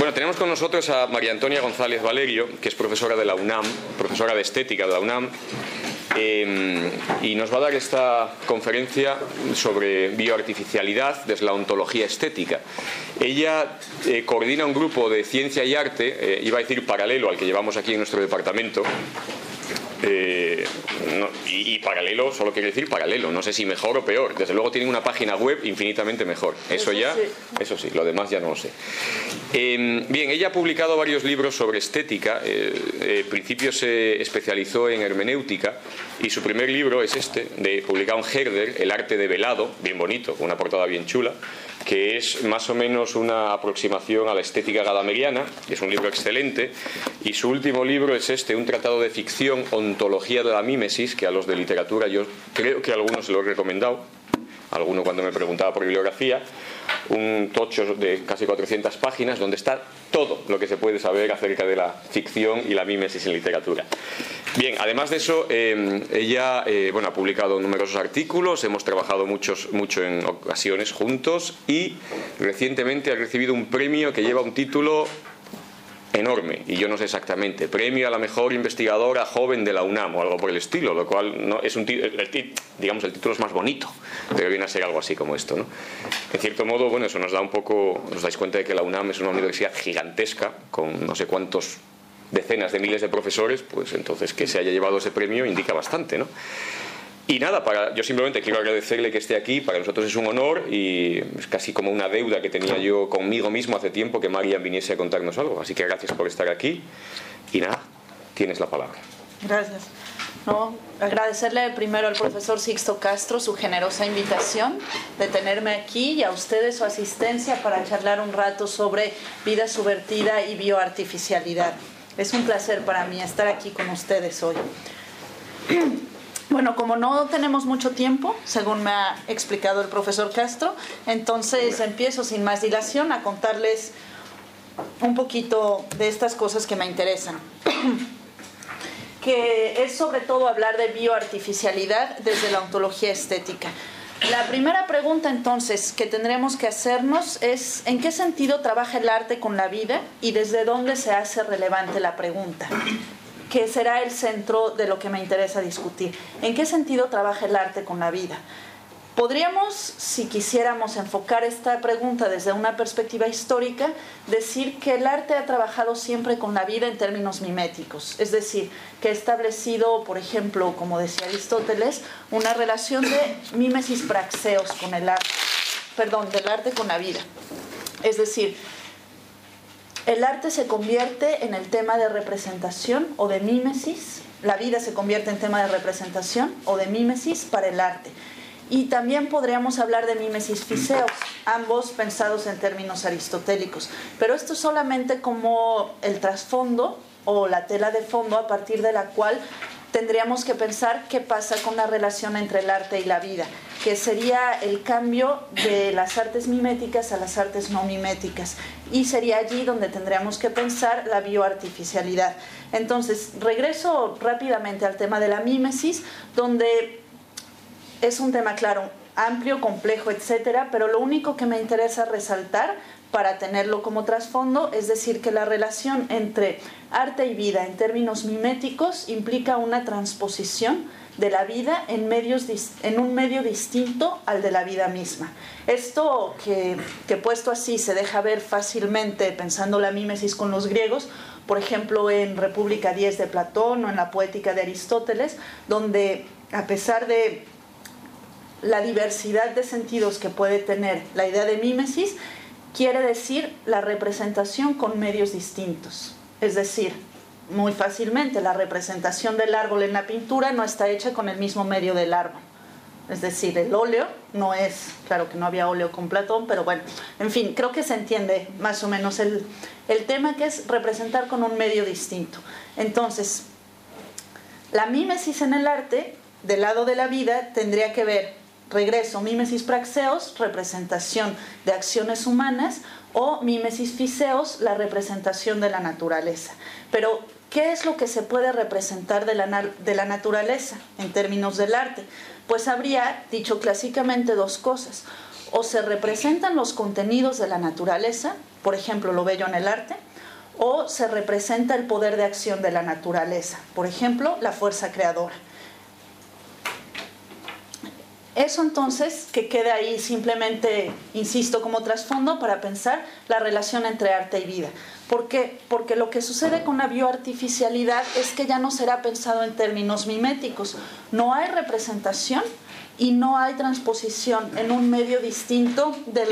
Bueno, tenemos con nosotros a María Antonia González Valerio, que es profesora de la UNAM, profesora de estética de la UNAM, eh, y nos va a dar esta conferencia sobre bioartificialidad desde la ontología estética. Ella eh, coordina un grupo de ciencia y arte, eh, iba a decir paralelo al que llevamos aquí en nuestro departamento, eh, y, paralelo solo quiere decir paralelo, no sé si mejor o peor. Desde luego tienen una página web infinitamente mejor. Eso, ya, eso sí, lo demás ya no lo sé. Em, bien, ella ha publicado varios libros sobre estética. Eh, eh principio se especializó en hermenéutica y su primer libro es este, de, publicado en Herder, El arte de velado, bien bonito, con una portada bien chula que es más o menos una aproximación a la estética gadameriana, es un libro excelente, y su último libro es este, un tratado de ficción, Ontología de la Mímesis, que a los de literatura yo creo que a algunos lo he recomendado, alguno cuando me preguntaba por bibliografía, un tocho de casi 400 páginas donde está todo lo que se puede saber acerca de la ficción y la mímesis en literatura. Bien, además de eso, eh, ella eh, bueno, ha publicado numerosos artículos, hemos trabajado muchos, mucho en ocasiones juntos y recientemente ha recibido un premio que lleva un título enorme, y yo no sé exactamente, premio a la mejor investigadora joven de la UNAM o algo por el estilo, lo cual no es un digamos el título es más bonito, pero viene a ser algo así como esto, ¿no? En cierto modo, bueno, eso nos da un poco, nos dais cuenta de que la UNAM es una universidad gigantesca con no sé cuántos decenas de miles de profesores, pues entonces que se haya llevado ese premio indica bastante, ¿no? Y nada, para, yo simplemente quiero agradecerle que esté aquí, para nosotros es un honor y es casi como una deuda que tenía yo conmigo mismo hace tiempo que Marian viniese a contarnos algo. Así que gracias por estar aquí y nada, tienes la palabra. Gracias. No, agradecerle primero al profesor Sixto Castro su generosa invitación de tenerme aquí y a ustedes su asistencia para charlar un rato sobre vida subvertida y bioartificialidad. Es un placer para mí estar aquí con ustedes hoy. Bueno, como no tenemos mucho tiempo, según me ha explicado el profesor Castro, entonces empiezo sin más dilación a contarles un poquito de estas cosas que me interesan. que es sobre todo hablar de bioartificialidad desde la ontología estética. La primera pregunta entonces que tendremos que hacernos es ¿en qué sentido trabaja el arte con la vida y desde dónde se hace relevante la pregunta? Que será el centro de lo que me interesa discutir. ¿En qué sentido trabaja el arte con la vida? Podríamos, si quisiéramos enfocar esta pregunta desde una perspectiva histórica, decir que el arte ha trabajado siempre con la vida en términos miméticos, es decir, que ha establecido, por ejemplo, como decía Aristóteles, una relación de mimesis praxeos con el arte, perdón, del arte con la vida. Es decir, el arte se convierte en el tema de representación o de mímesis, la vida se convierte en tema de representación o de mímesis para el arte. Y también podríamos hablar de mímesis fiseos, ambos pensados en términos aristotélicos. Pero esto es solamente como el trasfondo o la tela de fondo a partir de la cual tendríamos que pensar qué pasa con la relación entre el arte y la vida, que sería el cambio de las artes miméticas a las artes no miméticas. Y sería allí donde tendríamos que pensar la bioartificialidad. Entonces, regreso rápidamente al tema de la mímesis, donde es un tema, claro, amplio, complejo, etcétera, pero lo único que me interesa resaltar para tenerlo como trasfondo, es decir, que la relación entre arte y vida en términos miméticos implica una transposición de la vida en, medios, en un medio distinto al de la vida misma. Esto que, que puesto así se deja ver fácilmente pensando la mímesis con los griegos, por ejemplo en República 10 de Platón o en la Poética de Aristóteles, donde a pesar de la diversidad de sentidos que puede tener la idea de mímesis, quiere decir la representación con medios distintos. Es decir, muy fácilmente, la representación del árbol en la pintura no está hecha con el mismo medio del árbol. Es decir, el óleo no es, claro que no había óleo con Platón, pero bueno, en fin, creo que se entiende más o menos el, el tema que es representar con un medio distinto. Entonces, la mímesis en el arte, del lado de la vida, tendría que ver regreso, mímesis praxeos, representación de acciones humanas, o mímesis fiseos, la representación de la naturaleza. Pero, ¿qué es lo que se puede representar de la, de la naturaleza en términos del arte? Pues habría, dicho clásicamente, dos cosas. O se representan los contenidos de la naturaleza, por ejemplo, lo bello en el arte, o se representa el poder de acción de la naturaleza, por ejemplo, la fuerza creadora. Eso entonces que quede ahí simplemente, insisto, como trasfondo para pensar la relación entre arte y vida. ¿Por qué? Porque lo que sucede con la bioartificialidad es que ya no será pensado en términos miméticos. No hay representación y no hay transposición en un medio distinto del,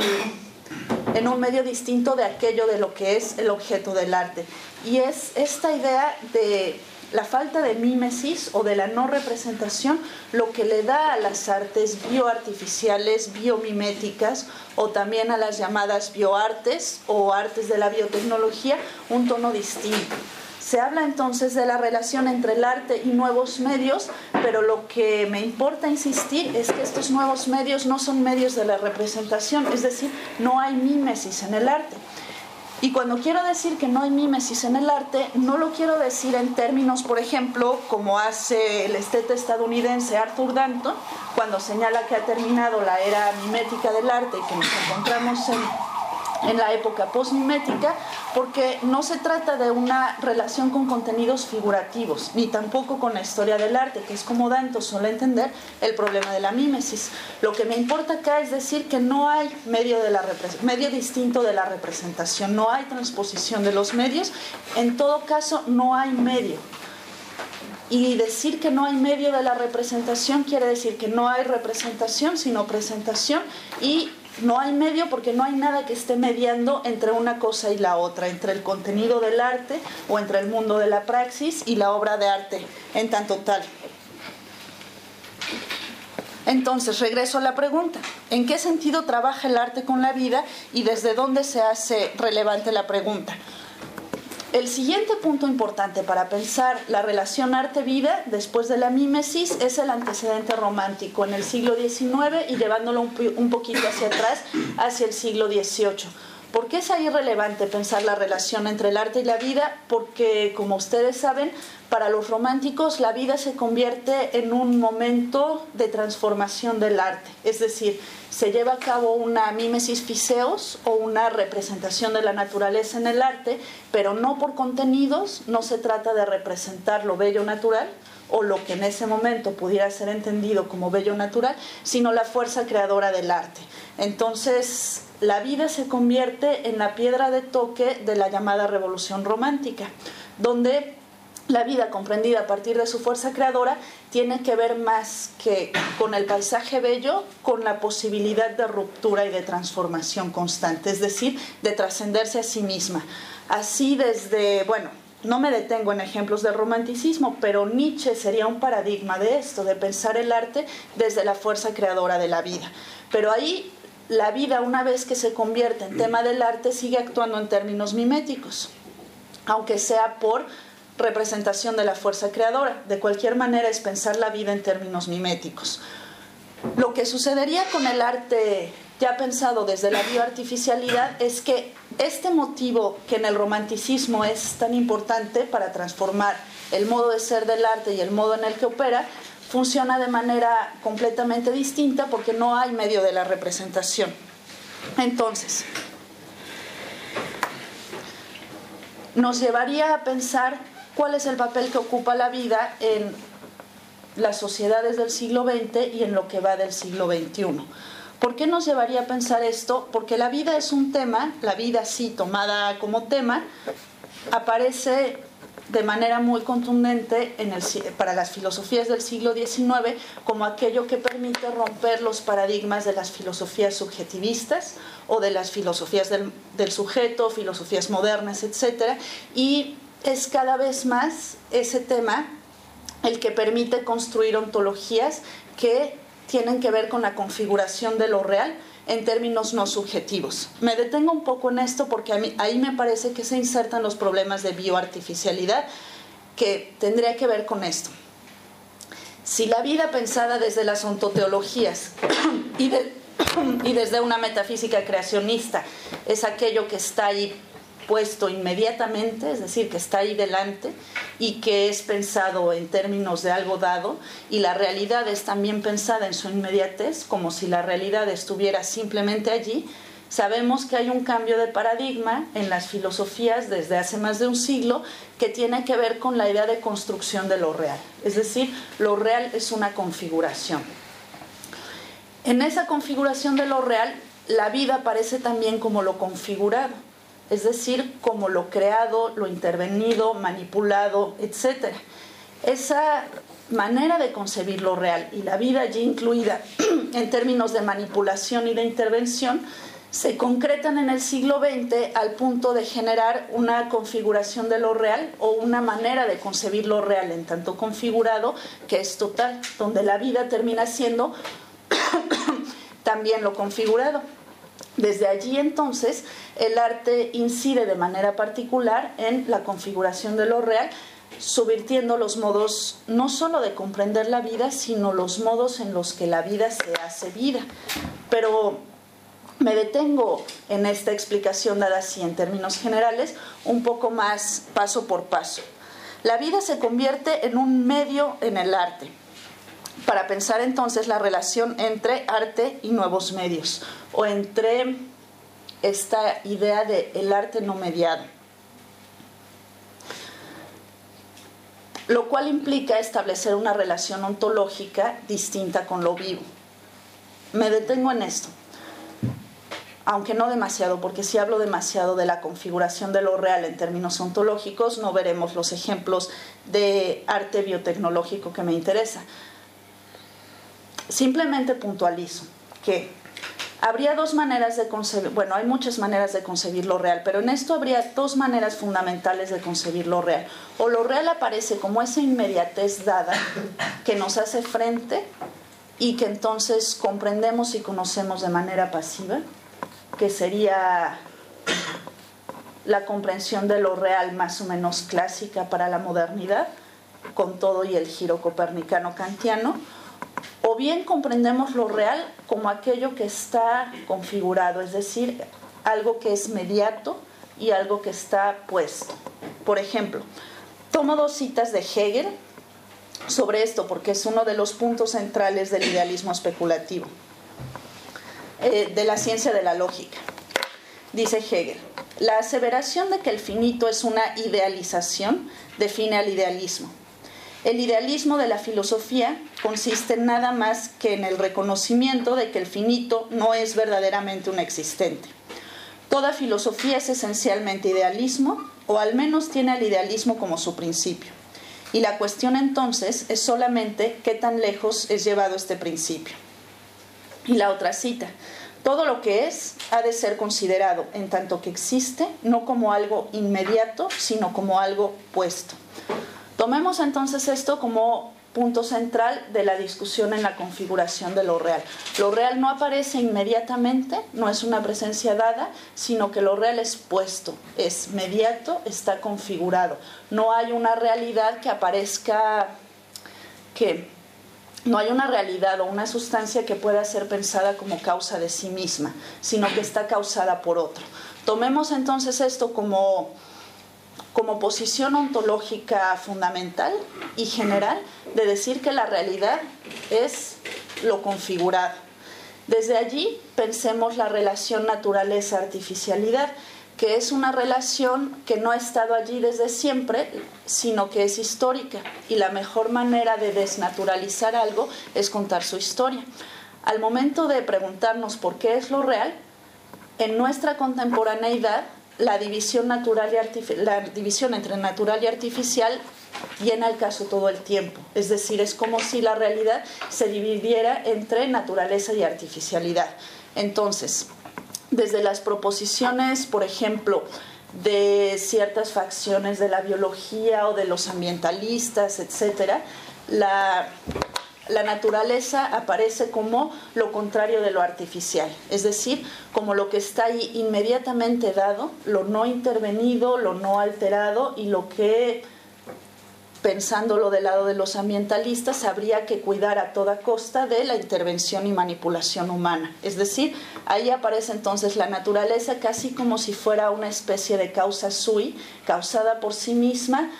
en un medio distinto de aquello de lo que es el objeto del arte. Y es esta idea de la falta de mímesis o de la no representación lo que le da a las artes bioartificiales, biomiméticas o también a las llamadas bioartes o artes de la biotecnología un tono distinto. Se habla entonces de la relación entre el arte y nuevos medios, pero lo que me importa insistir es que estos nuevos medios no son medios de la representación, es decir, no hay mímesis en el arte. Y cuando quiero decir que no hay mímesis en el arte, no lo quiero decir en términos, por ejemplo, como hace el esteta estadounidense Arthur Danton, cuando señala que ha terminado la era mimética del arte y que nos encontramos en en la época postmimética, porque no se trata de una relación con contenidos figurativos, ni tampoco con la historia del arte, que es como Danto suele entender el problema de la mímesis. Lo que me importa acá es decir que no hay medio, de la medio distinto de la representación, no hay transposición de los medios, en todo caso no hay medio. Y decir que no hay medio de la representación quiere decir que no hay representación, sino presentación y no hay medio porque no hay nada que esté mediando entre una cosa y la otra, entre el contenido del arte o entre el mundo de la praxis y la obra de arte en tanto tal. Entonces, regreso a la pregunta. ¿En qué sentido trabaja el arte con la vida y desde dónde se hace relevante la pregunta? El siguiente punto importante para pensar la relación arte-vida después de la mímesis es el antecedente romántico en el siglo XIX y llevándolo un, poquito hacia atrás, hacia el siglo XVIII. ¿Por qué es ahí relevante pensar la relación entre el arte y la vida? Porque, como ustedes saben, para los románticos la vida se convierte en un momento de transformación del arte. Es decir, se lleva a cabo una mimesis fiseos o una representación de la naturaleza en el arte, pero no por contenidos, no se trata de representar lo bello natural o lo que en ese momento pudiera ser entendido como bello natural, sino la fuerza creadora del arte. Entonces, la vida se convierte en la piedra de toque de la llamada revolución romántica, donde la vida comprendida a partir de su fuerza creadora tiene que ver más que con el paisaje bello, con la posibilidad de ruptura y de transformación constante, es decir, de trascenderse a sí misma. Así desde, bueno, no me detengo en ejemplos del romanticismo, pero Nietzsche sería un paradigma de esto, de pensar el arte desde la fuerza creadora de la vida. Pero ahí la vida, una vez que se convierte en tema del arte, sigue actuando en términos miméticos, aunque sea por representación de la fuerza creadora. De cualquier manera es pensar la vida en términos miméticos. Lo que sucedería con el arte ya pensado desde la bioartificialidad es que este motivo que en el romanticismo es tan importante para transformar el modo de ser del arte y el modo en el que opera, funciona de manera completamente distinta porque no hay medio de la representación. Entonces, nos llevaría a pensar cuál es el papel que ocupa la vida en las sociedades del siglo XX y en lo que va del siglo XXI. ¿Por qué nos llevaría a pensar esto? Porque la vida es un tema, la vida sí tomada como tema, aparece de manera muy contundente en el, para las filosofías del siglo XIX como aquello que permite romper los paradigmas de las filosofías subjetivistas o de las filosofías del, del sujeto, filosofías modernas, etc. Y es cada vez más ese tema el que permite construir ontologías que tienen que ver con la configuración de lo real en términos no subjetivos. Me detengo un poco en esto porque ahí me parece que se insertan los problemas de bioartificialidad que tendría que ver con esto. Si la vida pensada desde las ontoteologías y, y desde una metafísica creacionista es aquello que está ahí puesto inmediatamente, es decir, que está ahí delante y que es pensado en términos de algo dado y la realidad es también pensada en su inmediatez, como si la realidad estuviera simplemente allí, Sabemos que hay un cambio de paradigma en las filosofías desde hace más de un siglo que tiene que ver con la idea de construcción de lo real. Es decir, lo real es una configuración. En esa configuración de lo real, la vida aparece también como lo configurado, es decir, como lo creado, lo intervenido, manipulado, etc. Esa manera de concebir lo real y la vida allí incluida en términos de manipulación y de intervención se concretan en el siglo XX al punto de generar una configuración de lo real o una manera de concebir lo real en tanto configurado que es total, donde la vida termina siendo también lo configurado. Desde allí entonces el arte incide de manera particular en la configuración de lo real, subvirtiendo los modos no solo de comprender la vida, sino los modos en los que la vida se hace vida. Pero me detengo en esta explicación dada así en términos generales, un poco más paso por paso. La vida se convierte en un medio en el arte, para pensar entonces la relación entre arte y nuevos medios, o entre esta idea de el arte no mediado. Lo cual implica establecer una relación ontológica distinta con lo vivo. Me detengo en esto aunque no demasiado, porque si hablo demasiado de la configuración de lo real en términos ontológicos, no veremos los ejemplos de arte biotecnológico que me interesa. Simplemente puntualizo que habría dos maneras de concebir, bueno, hay muchas maneras de concebir lo real, pero en esto habría dos maneras fundamentales de concebir lo real. O lo real aparece como esa inmediatez dada que nos hace frente y que entonces comprendemos y conocemos de manera pasiva, que sería la comprensión de lo real más o menos clásica para la modernidad, con todo y el giro copernicano kantiano, o bien comprendemos lo real como aquello que está configurado, es decir, algo que es mediato y algo que está puesto. Por ejemplo, tomo dos citas de Hegel sobre esto porque es uno de los puntos centrales del idealismo especulativo. Eh, de la ciencia de la lógica. Dice Hegel, la aseveración de que el finito es una idealización define al idealismo. El idealismo de la filosofía consiste nada más que en el reconocimiento de que el finito no es verdaderamente un existente. Toda filosofía es esencialmente idealismo, o al menos tiene al idealismo como su principio. Y la cuestión entonces es solamente qué tan lejos es llevado este principio. Y la otra cita, todo lo que es ha de ser considerado en tanto que existe, no como algo inmediato, sino como algo puesto. Tomemos entonces esto como punto central de la discusión en la configuración de lo real. Lo real no aparece inmediatamente, no es una presencia dada, sino que lo real es puesto, es mediato, está configurado. No hay una realidad que aparezca que no hay una realidad o una sustancia que pueda ser pensada como causa de sí misma, sino que está causada por otro. Tomemos entonces esto como, como posición ontológica fundamental y general de decir que la realidad es lo configurado. Desde allí pensemos la relación naturaleza-artificialidad que es una relación que no ha estado allí desde siempre, sino que es histórica. Y la mejor manera de desnaturalizar algo es contar su historia. Al momento de preguntarnos por qué es lo real, en nuestra contemporaneidad, la división, natural y la división entre natural y artificial llena el caso todo el tiempo. Es decir, es como si la realidad se dividiera entre naturaleza y artificialidad. Entonces, desde las proposiciones, por ejemplo, de ciertas facciones de la biología o de los ambientalistas, etcétera, la, la, naturaleza aparece como lo contrario de lo artificial, es decir, como lo que está ahí inmediatamente dado, lo no intervenido, lo no alterado y lo que pensándolo del lado de los ambientalistas, habría que cuidar a toda costa de la intervención y manipulación humana. Es decir, ahí aparece entonces la naturaleza casi como si fuera una especie de causa sui, causada por sí misma,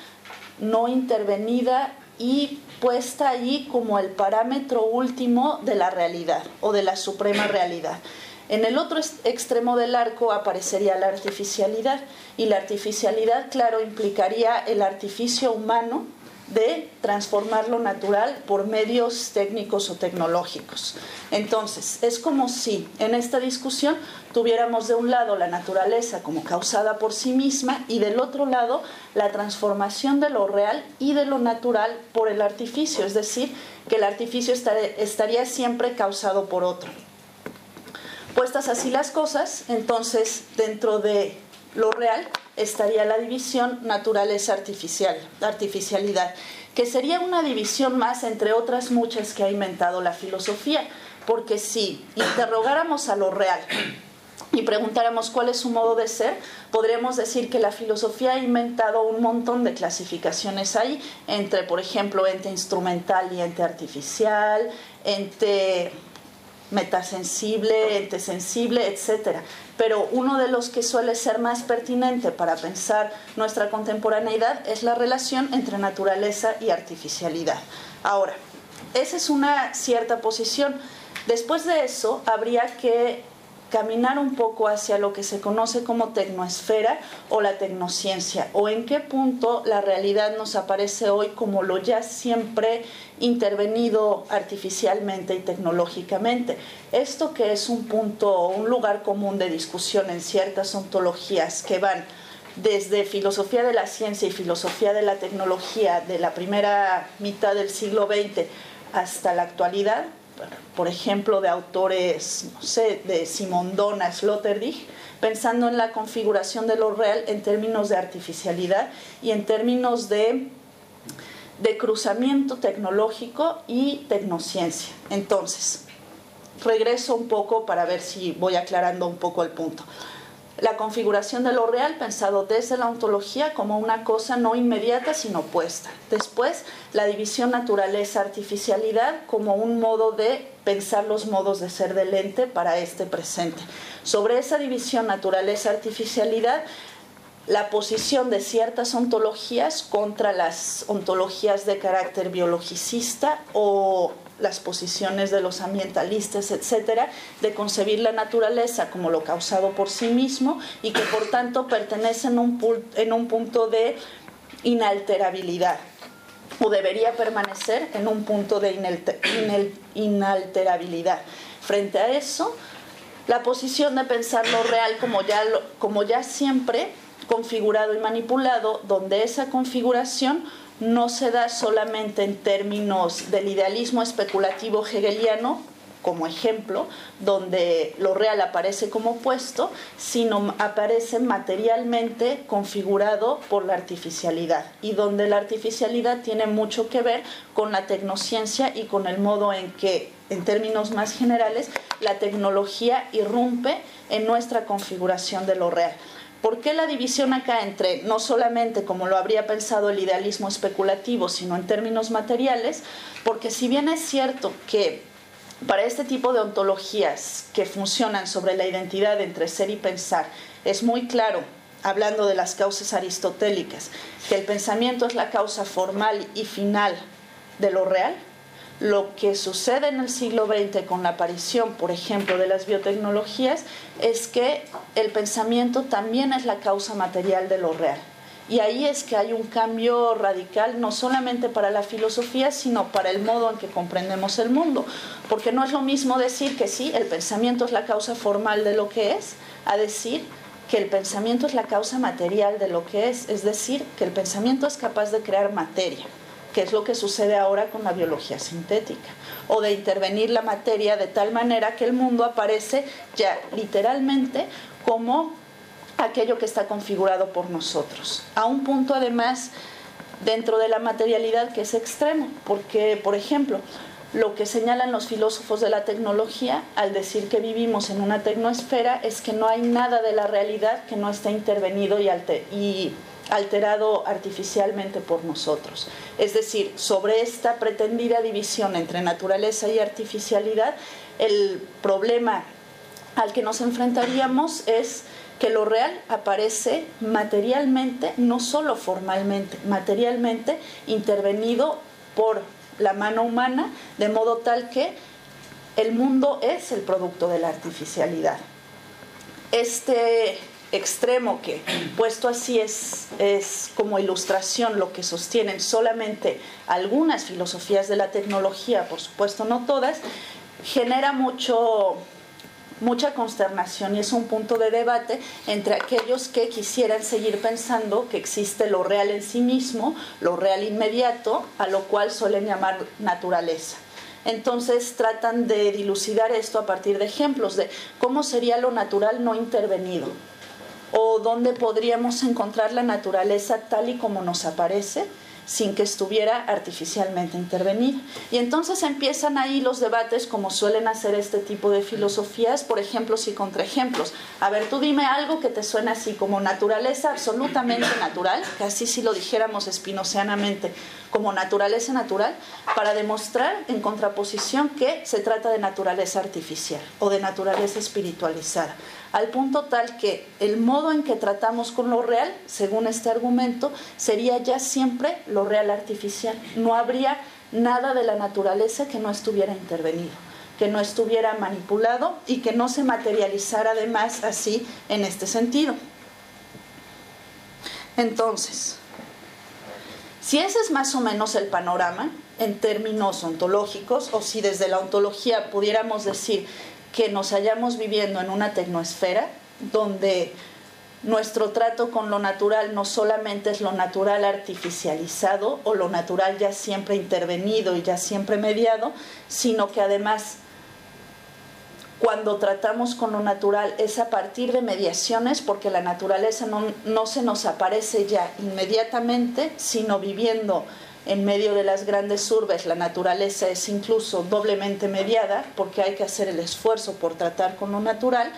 no intervenida y puesta allí como el parámetro último de la realidad o de la suprema realidad. En el otro extremo del arco aparecería la artificialidad y la artificialidad, claro, implicaría el artificio humano de transformar lo natural por medios técnicos o tecnológicos. Entonces, es como si en esta discusión tuviéramos de un lado la naturaleza como causada por sí misma y del otro lado la transformación de lo real y de lo natural por el artificio, es decir, que el artificio estaría siempre causado por otro. Puestas así las cosas, entonces dentro de lo real estaría la división naturaleza artificial, artificialidad, que sería una división más entre otras muchas que ha inventado la filosofía, porque si interrogáramos a lo real y preguntáramos cuál es su modo de ser, podríamos decir que la filosofía ha inventado un montón de clasificaciones ahí, entre, por ejemplo, ente instrumental y ente artificial, ente metasensible, ente sensible, etc. Pero uno de los que suele ser más pertinente para pensar nuestra contemporaneidad es la relación entre naturaleza y artificialidad. Ahora, esa es una cierta posición. Después de eso, habría que caminar un poco hacia lo que se conoce como tecnoesfera o la tecnociencia, o en qué punto la realidad nos aparece hoy como lo ya siempre intervenido artificialmente y tecnológicamente. Esto que es un punto o un lugar común de discusión en ciertas ontologías que van desde filosofía de la ciencia y filosofía de la tecnología de la primera mitad del siglo XX hasta la actualidad, por ejemplo, de autores, no sé, de Simondona, Sloterdijk, pensando en la configuración de lo real en términos de artificialidad y en términos de, de cruzamiento tecnológico y tecnociencia. Entonces, regreso un poco para ver si voy aclarando un poco el punto la configuración de lo real pensado desde la ontología como una cosa no inmediata sino opuesta. Después, la división naturaleza-artificialidad como un modo de pensar los modos de ser del ente para este presente. Sobre esa división naturaleza-artificialidad, la posición de ciertas ontologías contra las ontologías de carácter biologicista o las posiciones de los ambientalistas, etcétera, de concebir la naturaleza como lo causado por sí mismo y que por tanto pertenece en un, punto de inalterabilidad o debería permanecer en un punto de inalterabilidad. Frente a eso, la posición de pensar lo real como ya, como ya siempre configurado y manipulado, donde esa configuración no se da solamente en términos del idealismo especulativo hegeliano, como ejemplo, donde lo real aparece como opuesto, sino aparece materialmente configurado por la artificialidad y donde la artificialidad tiene mucho que ver con la tecnociencia y con el modo en que, en términos más generales, la tecnología irrumpe en nuestra configuración de lo real. ¿Por qué la división acá entre no solamente como lo habría pensado el idealismo especulativo, sino en términos materiales? Porque si bien es cierto que para este tipo de ontologías que funcionan sobre la identidad entre ser y pensar, es muy claro, hablando de las causas aristotélicas, que el pensamiento es la causa formal y final de lo real, lo que sucede en el siglo XX con la aparición, por ejemplo, de las biotecnologías es que el pensamiento también es la causa material de lo real. Y ahí es que hay un cambio radical, no solamente para la filosofía, sino para el modo en que comprendemos el mundo. Porque no es lo mismo decir que sí, el pensamiento es la causa formal de lo que es, a decir que el pensamiento es la causa material de lo que es, es decir, que el pensamiento es capaz de crear materia que es lo que sucede ahora con la biología sintética, o de intervenir la materia de tal manera que el mundo aparece ya literalmente como aquello que está configurado por nosotros, a un punto además dentro de la materialidad que es extremo, porque, por ejemplo, lo que señalan los filósofos de la tecnología al decir que vivimos en una tecnosfera es que no hay nada de la realidad que no esté intervenido y, y alterado artificialmente por nosotros. Es decir, sobre esta pretendida división entre naturaleza y artificialidad, el problema al que nos enfrentaríamos es que lo real aparece materialmente, no solo formalmente, materialmente intervenido por la mano humana, de modo tal que el mundo es el producto de la artificialidad. Este extremo que puesto así es, es como ilustración lo que sostienen solamente algunas filosofías de la tecnología, por supuesto no todas, genera mucho, mucha consternación y es un punto de debate entre aquellos que quisieran seguir pensando que existe lo real en sí mismo, lo real inmediato, a lo cual suelen llamar naturaleza. Entonces tratan de dilucidar esto a partir de ejemplos de cómo sería lo natural no intervenido o dónde podríamos encontrar la naturaleza tal y como nos aparece sin que estuviera artificialmente intervenida. Y entonces empiezan ahí los debates como suelen hacer este tipo de filosofías, por ejemplos y contraejemplos. A ver, tú dime algo que te suena así como naturaleza absolutamente natural, casi si lo dijéramos espinocianamente, como naturaleza natural, para demostrar en contraposición que se trata de naturaleza artificial o de naturaleza espiritualizada al punto tal que el modo en que tratamos con lo real, según este argumento, sería ya siempre lo real artificial. No habría nada de la naturaleza que no estuviera intervenido, que no estuviera manipulado y que no se materializara además así en este sentido. Entonces, si ese es más o menos el panorama en términos ontológicos, o si desde la ontología pudiéramos decir que nos hallamos viviendo en una tecnosfera donde nuestro trato con lo natural no solamente es lo natural artificializado o lo natural ya siempre intervenido y ya siempre mediado, sino que además cuando tratamos con lo natural es a partir de mediaciones, porque la naturaleza no, no se nos aparece ya inmediatamente, sino viviendo en medio de las grandes urbes la naturaleza es incluso doblemente mediada porque hay que hacer el esfuerzo por tratar con lo natural,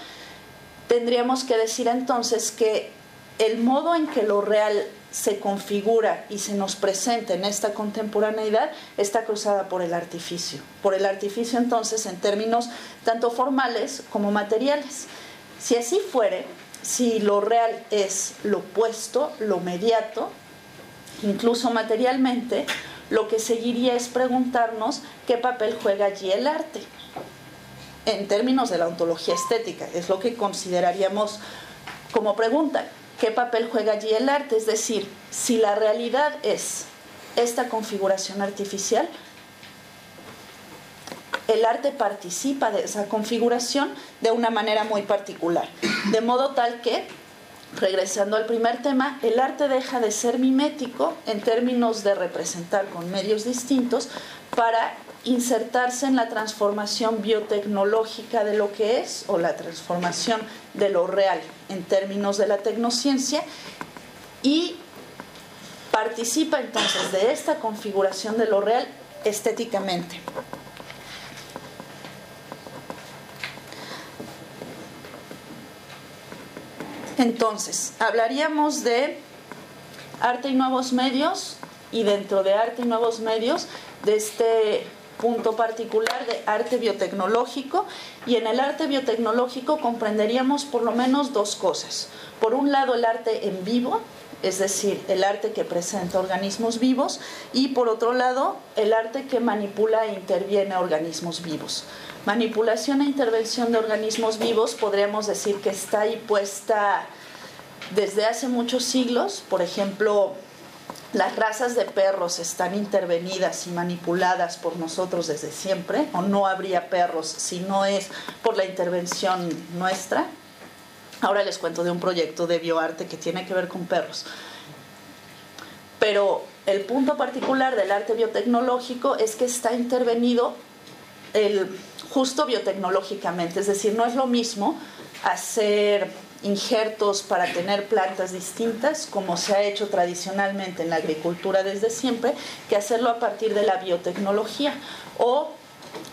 tendríamos que decir entonces que el modo en que lo real se configura y se nos presenta en esta contemporaneidad está cruzada por el artificio. Por el artificio entonces en términos tanto formales como materiales. Si así fuere, si lo real es lo opuesto, lo mediato, incluso materialmente, lo que seguiría es preguntarnos qué papel juega allí el arte, en términos de la ontología estética, es lo que consideraríamos como pregunta, ¿qué papel juega allí el arte? Es decir, si la realidad es esta configuración artificial, el arte participa de esa configuración de una manera muy particular, de modo tal que regresando al primer tema, el arte deja de ser mimético en términos de representar con medios distintos para insertarse en la transformación biotecnológica de lo que es o la transformación de lo real en términos de la tecnociencia y participa entonces de esta configuración de lo real estéticamente. Entonces, hablaríamos de arte y nuevos medios y dentro de arte y nuevos medios de este punto particular de arte biotecnológico y en el arte biotecnológico comprenderíamos por lo menos dos cosas. Por un lado el arte en vivo, es decir, el arte que presenta organismos vivos y por otro lado el arte que manipula e interviene organismos vivos. Manipulación e intervención de organismos vivos podríamos decir que está ahí puesta desde hace muchos siglos. Por ejemplo, las razas de perros están intervenidas y manipuladas por nosotros desde siempre, o no habría perros si no es por la intervención nuestra. Ahora les cuento de un proyecto de bioarte que tiene que ver con perros. Pero el punto particular del arte biotecnológico es que está intervenido el justo biotecnológicamente, es decir, no es lo mismo hacer injertos para tener plantas distintas, como se ha hecho tradicionalmente en la agricultura desde siempre, que hacerlo a partir de la biotecnología o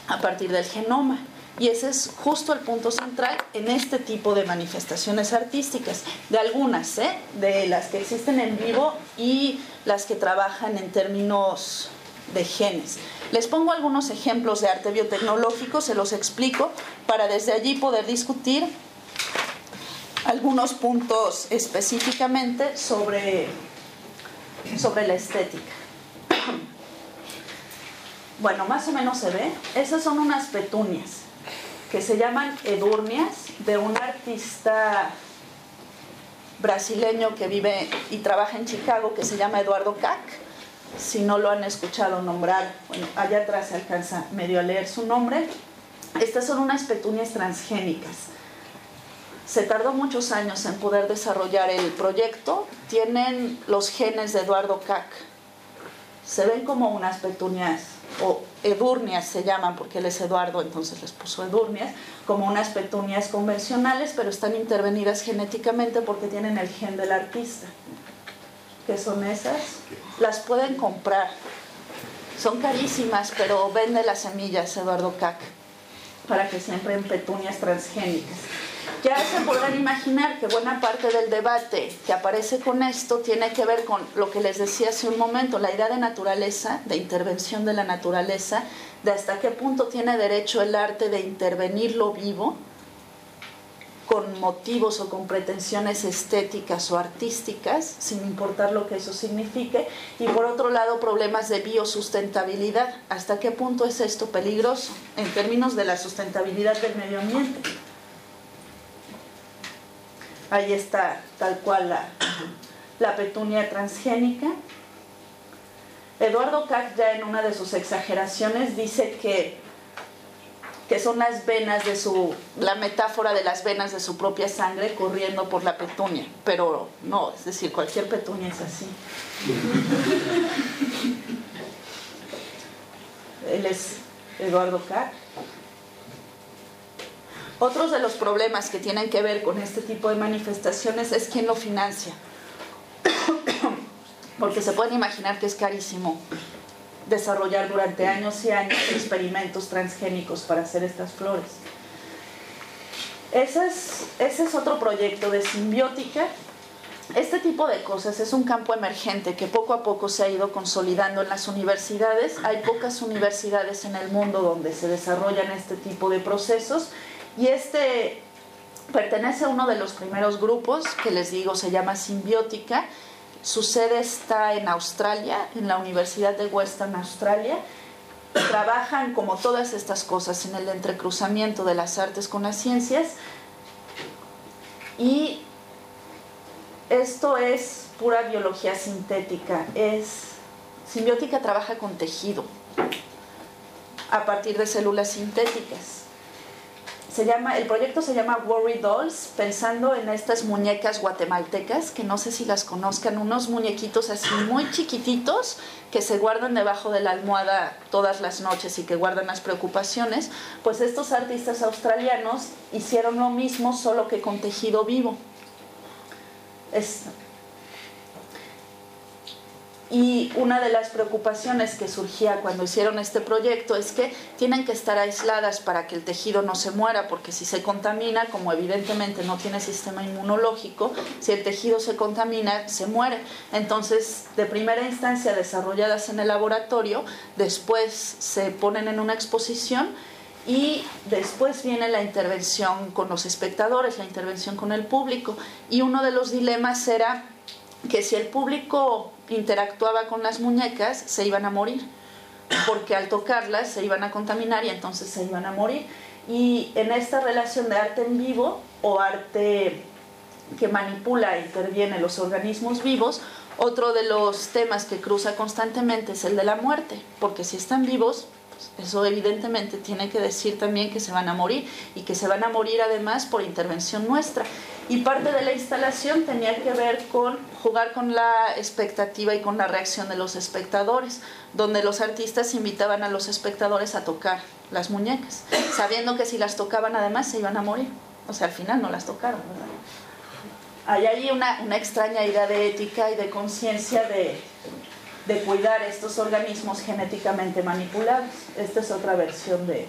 a partir del genoma. Y ese es justo el punto central en este tipo de manifestaciones artísticas, de algunas, ¿eh? de las que existen en vivo y las que trabajan en términos de genes. Les pongo algunos ejemplos de arte biotecnológico, se los explico, para desde allí poder discutir algunos puntos específicamente sobre, sobre la estética. bueno, más o menos se ve. Esas son unas petunias que se llaman edurnias de un artista brasileño que vive y trabaja en Chicago que se llama Eduardo Cac. Si no lo han escuchado nombrar, bueno, allá atrás se alcanza medio a leer su nombre. Estas son unas petunias transgénicas. Se tardó muchos años en poder desarrollar el proyecto. Tienen los genes de Eduardo Cac. Se ven como unas petunias o edurnias se llaman porque él es Eduardo, entonces les puso edurnias, como unas petunias convencionales, pero están intervenidas genéticamente porque tienen el gen del artista. ¿Qué son esas? Las pueden comprar. Son carísimas, pero vende las semillas Eduardo Cac para que siembren petunias transgénicas. Ya se podrán imaginar que buena parte del debate que aparece con esto tiene que ver con lo que les decía hace un momento, la idea de naturaleza, de intervención de la naturaleza, de hasta qué punto tiene derecho el arte de intervenir lo vivo con motivos o con pretensiones estéticas o artísticas, sin importar lo que eso signifique, y por otro lado problemas de biosustentabilidad. ¿Hasta qué punto es esto peligroso en términos de la sustentabilidad del medio ambiente? Ahí está tal cual la, petunia transgénica. Eduardo Cac ya en una de sus exageraciones dice que, que son las venas de su, la metáfora de las venas de su propia sangre corriendo por la petunia, pero no, es decir, cualquier petunia es así. Él es Eduardo Cac. Otros de los problemas que tienen que ver con este tipo de manifestaciones es quién lo financia. Porque se pueden imaginar que es carísimo desarrollar durante años y años experimentos transgénicos para hacer estas flores. Ese es, ese es otro proyecto de simbiótica. Este tipo de cosas es un campo emergente que poco a poco se ha ido consolidando en las universidades. Hay pocas universidades en el mundo donde se desarrollan este tipo de procesos y este pertenece a uno de los primeros grupos que les digo se llama Simbiótica. Su sede está en Australia, en la Universidad de Western Australia. Trabajan como todas estas cosas en el entrecruzamiento de las artes con las ciencias. Y esto es pura biología sintética. Es simbiótica trabaja con tejido a partir de células sintéticas llama, el proyecto se llama Worry Dolls, pensando en estas muñecas guatemaltecas, que no sé si las conozcan, unos muñequitos así muy chiquititos que se guardan debajo de la almohada todas las noches y que guardan las preocupaciones, pues estos artistas australianos hicieron lo mismo, solo que con tejido vivo. Es, y una de las preocupaciones que surgía cuando hicieron este proyecto es que tienen que estar aisladas para que el tejido no se muera, porque si se contamina, como evidentemente no tiene sistema inmunológico, si el tejido se contamina, se muere. Entonces, de primera instancia, desarrolladas en el laboratorio, después se ponen en una exposición y después viene la intervención con los espectadores, la intervención con el público. Y uno de los dilemas era que si el público interactuaba con las muñecas, se iban a morir, porque al tocarlas se iban a contaminar y entonces se iban a morir. Y en esta relación de arte en vivo o arte que manipula e interviene los organismos vivos, otro de los temas que cruza constantemente es el de la muerte, porque si están vivos, pues eso evidentemente tiene que decir también que se van a morir y que se van a morir además por intervención nuestra. Y parte de la instalación tenía que ver con jugar con la expectativa y con la reacción de los espectadores, donde los artistas invitaban a los espectadores a tocar las muñecas, sabiendo que si las tocaban además se iban a morir. O sea, al final no las tocaron, ¿verdad? Hay una, una extraña idea de ética y de conciencia de, de cuidar estos organismos genéticamente manipulados. Esta es otra versión de,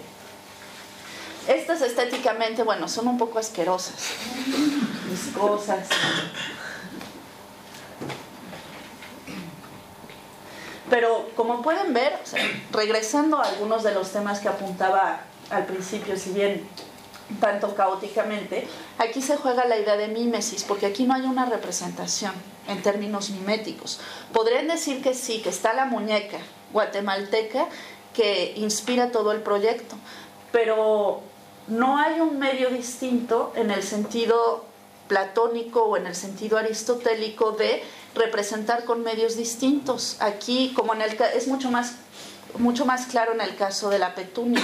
estas estéticamente, bueno, son un poco asquerosas, viscosas. Pero como pueden ver, regresando a algunos de los temas que apuntaba al principio, si bien tanto caóticamente, aquí se juega la idea de mímesis, porque aquí no hay una representación en términos miméticos. Podrían decir que sí, que está la muñeca guatemalteca que inspira todo el proyecto. Pero no hay un medio distinto en el sentido platónico o en el sentido aristotélico de representar con medios distintos. Aquí, como en el es mucho más mucho más claro en el caso de la petunia.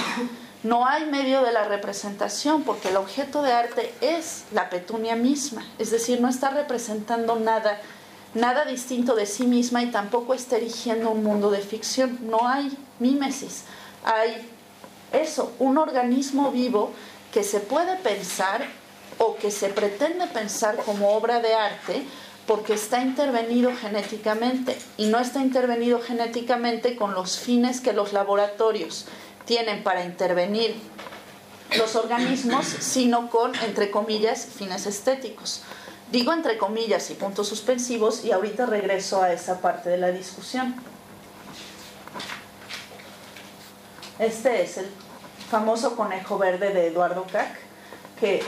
No hay medio de la representación porque el objeto de arte es la petunia misma, es decir, no está representando nada nada distinto de sí misma y tampoco está erigiendo un mundo de ficción. No hay mímesis, hay eso, un organismo vivo que se puede pensar o que se pretende pensar como obra de arte porque está intervenido genéticamente y no está intervenido genéticamente con los fines que los laboratorios tienen para intervenir los organismos, sino con, entre comillas, fines estéticos. Digo entre comillas y puntos suspensivos y ahorita regreso a esa parte de la discusión. Este es el famoso conejo verde de Eduardo Cac, que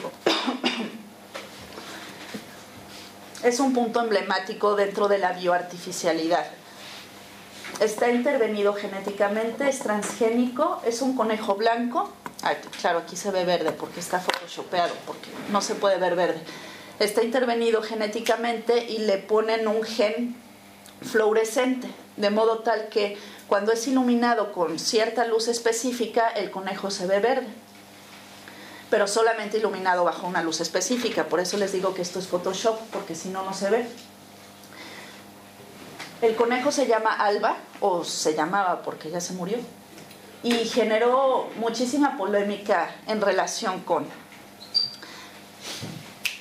es un punto emblemático dentro de la bioartificialidad. Está intervenido genéticamente, es transgénico, es un conejo blanco. claro, aquí se ve verde porque está photoshopeado, porque no se puede ver verde. Está intervenido genéticamente y le ponen un gen fluorescente, de modo tal que cuando es iluminado con cierta luz específica, el conejo se ve verde pero solamente iluminado bajo una luz específica. Por eso les digo que esto es Photoshop, porque si no, no se ve. El conejo se llama Alba, o se llamaba porque ya se murió, y generó muchísima polémica en relación con...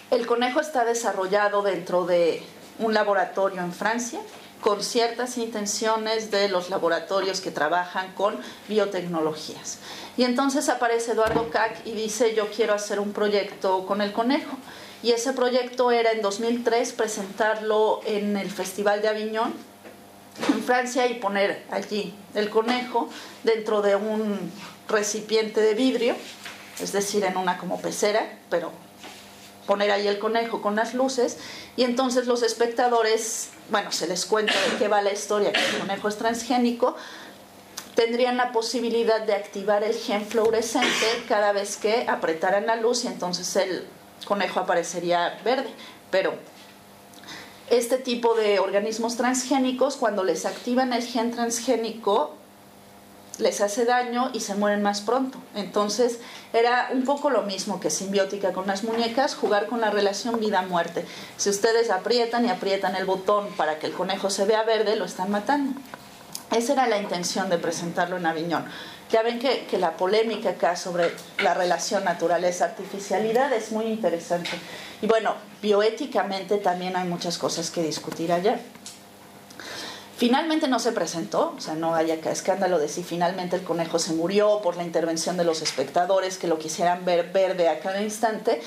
El conejo está desarrollado dentro de un laboratorio en Francia con ciertas intenciones de los laboratorios que trabajan con biotecnologías. Y entonces aparece Eduardo Cac y dice, yo quiero hacer un proyecto con el conejo. Y ese proyecto era en 2003 presentarlo en el Festival de Aviñón, en Francia, y poner allí el conejo dentro de un recipiente de vidrio, es decir, en una como pecera, pero poner ahí el conejo con las luces, y entonces los espectadores, bueno, se les cuenta de qué va la historia, que el conejo es transgénico, tendrían la posibilidad de activar el gen fluorescente cada vez que apretaran la luz y entonces el conejo aparecería verde. Pero este tipo de organismos transgénicos, cuando les activan el gen transgénico, les hace daño y se mueren más pronto. Entonces era un poco lo mismo que simbiótica con las muñecas, jugar con la relación vida-muerte. Si ustedes aprietan y aprietan el botón para que el conejo se vea verde, lo están matando. Esa era la intención de presentarlo en Aviñón. Ya ven que, la polémica acá sobre la relación naturaleza-artificialidad es muy interesante. Y bueno, bioéticamente también hay muchas cosas que discutir allá. Finalmente no se presentó, o sea, no hay acá escándalo de si finalmente el conejo se murió por la intervención de los espectadores que lo quisieran ver verde a cada instante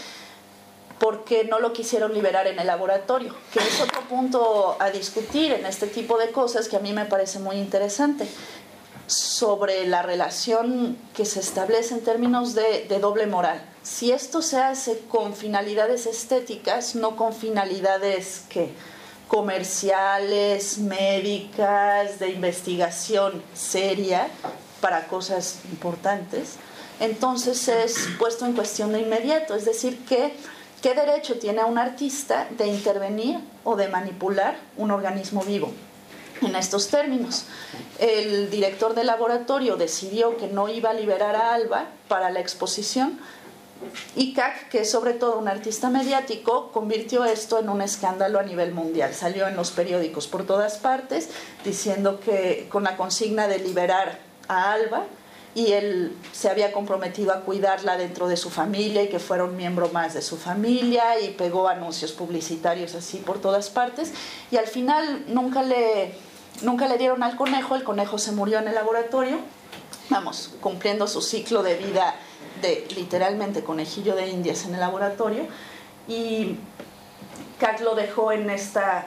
porque no lo quisieron liberar en el laboratorio, que es otro punto a discutir en este tipo de cosas que a mí me parece muy interesante. Sobre la relación que se establece en términos de, doble moral. Si esto se hace con finalidades estéticas, no con finalidades que comerciales, médicas, de investigación seria para cosas importantes, entonces es puesto en cuestión de inmediato, es decir, que ¿Qué derecho tiene un artista de intervenir o de manipular un organismo vivo? En estos términos, el director del laboratorio decidió que no iba a liberar a Alba para la exposición y CAC, que es sobre todo un artista mediático, convirtió esto en un escándalo a nivel mundial. Salió en los periódicos por todas partes diciendo que con la consigna de liberar a Alba, y él se había comprometido a cuidarla dentro de su familia y que fuera un miembro más de su familia y pegó anuncios publicitarios así por todas partes y al final nunca le, nunca le dieron al conejo, el conejo se murió en el laboratorio, vamos, cumpliendo su ciclo de vida literalmente conejillo de indias en el laboratorio y Cac lo dejó en esta,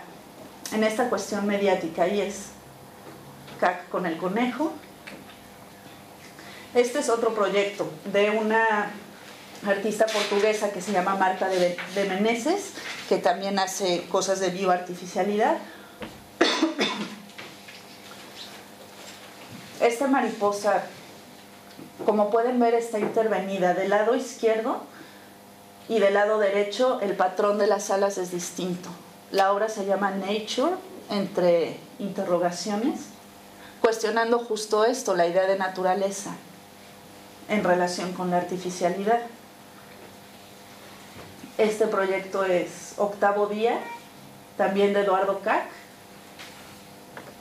en esta cuestión mediática y es Cac con el conejo este es otro proyecto de una artista portuguesa que se llama Marta de, de Meneses, que también hace cosas de bioartificialidad. esta mariposa, como pueden ver, está intervenida del lado izquierdo y del lado derecho el patrón de las alas es distinto. La obra se llama Nature, entre interrogaciones, cuestionando justo esto, la idea de naturaleza en relación con la artificialidad. Este proyecto es Octavo Día, también de Eduardo Kac,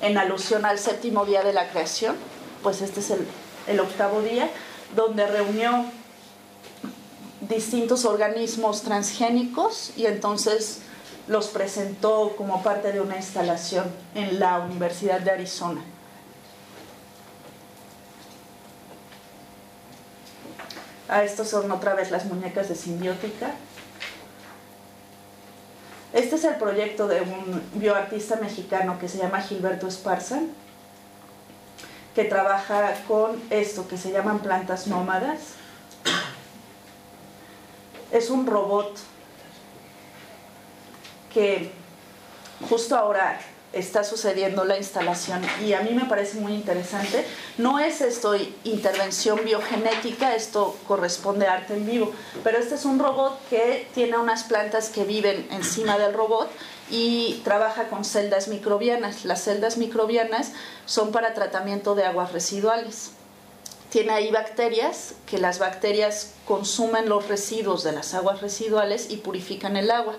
en alusión al séptimo día de la creación, pues este es el, el octavo día, donde reunió distintos organismos transgénicos y entonces los presentó como parte de una instalación en la Universidad de Arizona. A estos son otra vez las muñecas de simbiótica. Este es el proyecto de un bioartista mexicano que se llama Gilberto Esparza, que trabaja con esto que se llaman plantas nómadas. Es un robot que justo ahora está sucediendo la instalación y a mí me parece muy interesante. No es esto intervención biogenética, esto corresponde a arte en vivo, pero este es un robot que tiene unas plantas que viven encima del robot y trabaja con celdas microbianas. Las celdas microbianas son para tratamiento de aguas residuales. Tiene ahí bacterias, que las bacterias consumen los residuos de las aguas residuales y purifican el agua.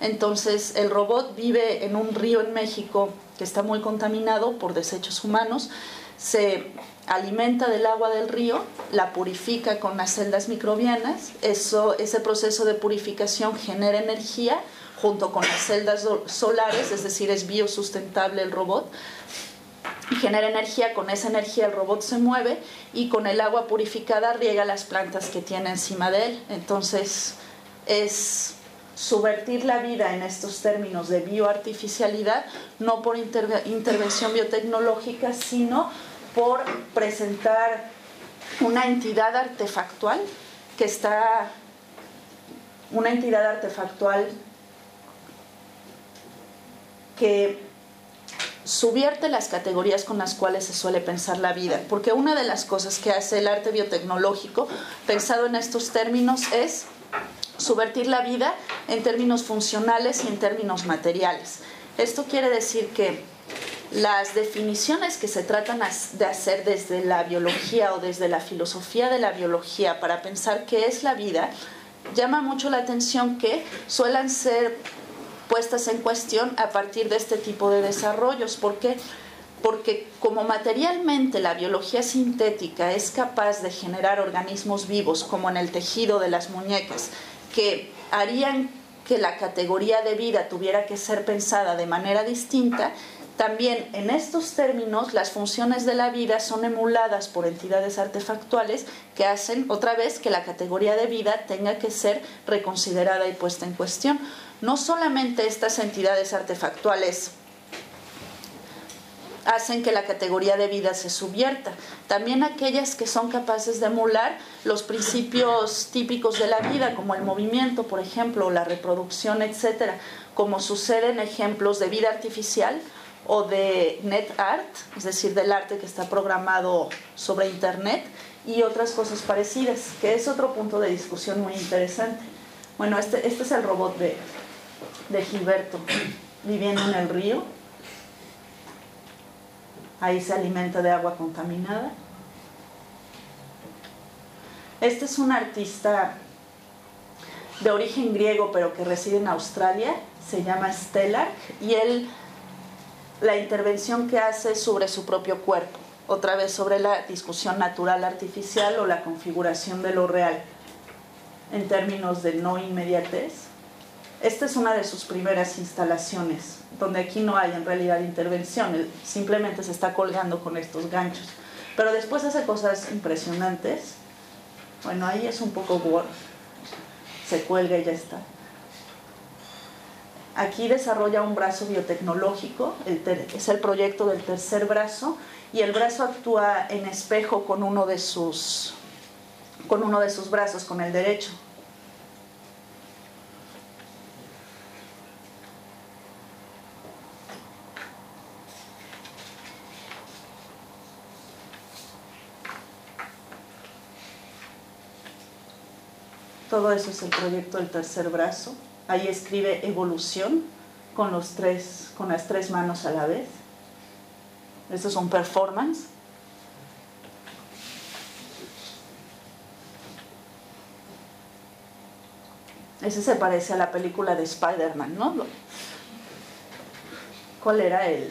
Entonces el robot vive en un río en México que está muy contaminado por desechos humanos, se alimenta del agua del río, la purifica con las celdas microbianas, eso, ese proceso de purificación genera energía junto con las celdas solares, es decir, es biosustentable el robot, y genera energía, con esa energía el robot se mueve y con el agua purificada riega las plantas que tiene encima de él. Entonces es subvertir la vida en estos términos de bioartificialidad, no por intervención biotecnológica, sino por presentar una entidad artefactual que está, una entidad artefactual que subierte las categorías con las cuales se suele pensar la vida, porque una de las cosas que hace el arte biotecnológico, pensado en estos términos, es subvertir la vida en términos funcionales y en términos materiales. Esto quiere decir que las definiciones que se tratan de hacer desde la biología o desde la filosofía de la biología para pensar qué es la vida, llama mucho la atención que suelen ser puestas en cuestión a partir de este tipo de desarrollos. ¿Por qué? Porque como materialmente la biología sintética es capaz de generar organismos vivos, como en el tejido de las muñecas, que harían que la categoría de vida tuviera que ser pensada de manera distinta, también en estos términos las funciones de la vida son emuladas por entidades artefactuales que hacen otra vez que la categoría de vida tenga que ser reconsiderada y puesta en cuestión. No solamente estas entidades artefactuales hacen que la categoría de vida se subvierta. También aquellas que son capaces de emular los principios típicos de la vida, como el movimiento, por ejemplo, la reproducción, etcétera, como sucede en ejemplos de vida artificial o de net art, es decir, del arte que está programado sobre internet y otras cosas parecidas, que es otro punto de discusión muy interesante. Bueno, este, este es el robot de, de Gilberto viviendo en el río ahí se alimenta de agua contaminada. Este es un artista de origen griego pero que reside en Australia, se llama Stellar y él la intervención que hace es sobre su propio cuerpo, otra vez sobre la discusión natural artificial o la configuración de lo real en términos de no inmediatez. Esta es una de sus primeras instalaciones donde aquí no hay en realidad intervención, simplemente se está colgando con estos ganchos. Pero después hace cosas impresionantes. Bueno, ahí es un poco Word, se cuelga y ya está. Aquí desarrolla un brazo biotecnológico, es el proyecto del tercer brazo, y el brazo actúa en espejo con uno de sus, con uno de sus brazos, con el derecho. Todo eso es el proyecto del tercer brazo. Ahí escribe evolución con, los tres, con las tres manos a la vez. Eso es un performance. Ese se parece a la película de Spider-Man, ¿no? ¿Cuál era el,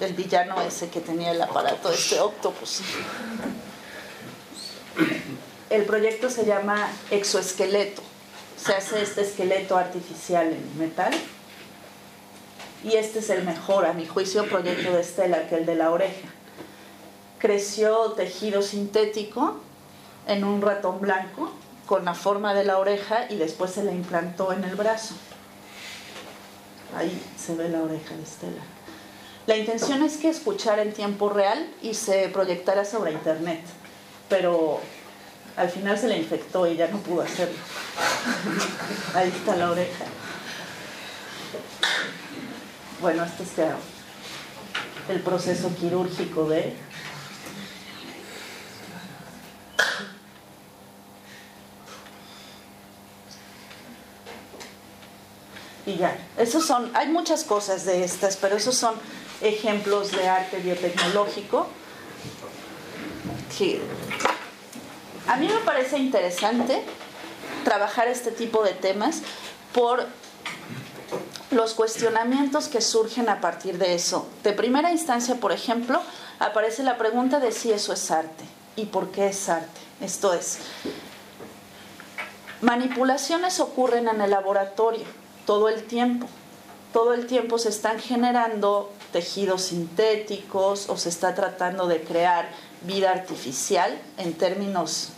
el villano ese que tenía el aparato, este octopus? El proyecto se llama exoesqueleto. Se hace este esqueleto artificial en metal. Y este es el mejor, a mi juicio, proyecto de Estela, que el de la oreja. Creció tejido sintético en un ratón blanco con la forma de la oreja y después se le implantó en el brazo. Ahí se ve la oreja de Estela. La intención es que escuchara en tiempo real y se proyectara sobre internet, pero al final se le infectó y ya no pudo hacerlo. Ahí está la oreja. Bueno, este es el proceso quirúrgico de y ya. Esos son, hay muchas cosas de estas, pero esos son ejemplos de arte biotecnológico a mí me parece interesante trabajar este tipo de temas por los cuestionamientos que surgen a partir de eso. De primera instancia, por ejemplo, aparece la pregunta de si eso es arte y por qué es arte. Esto es, manipulaciones ocurren en el laboratorio todo el tiempo. Todo el tiempo se están generando tejidos sintéticos o se está tratando de crear vida artificial en términos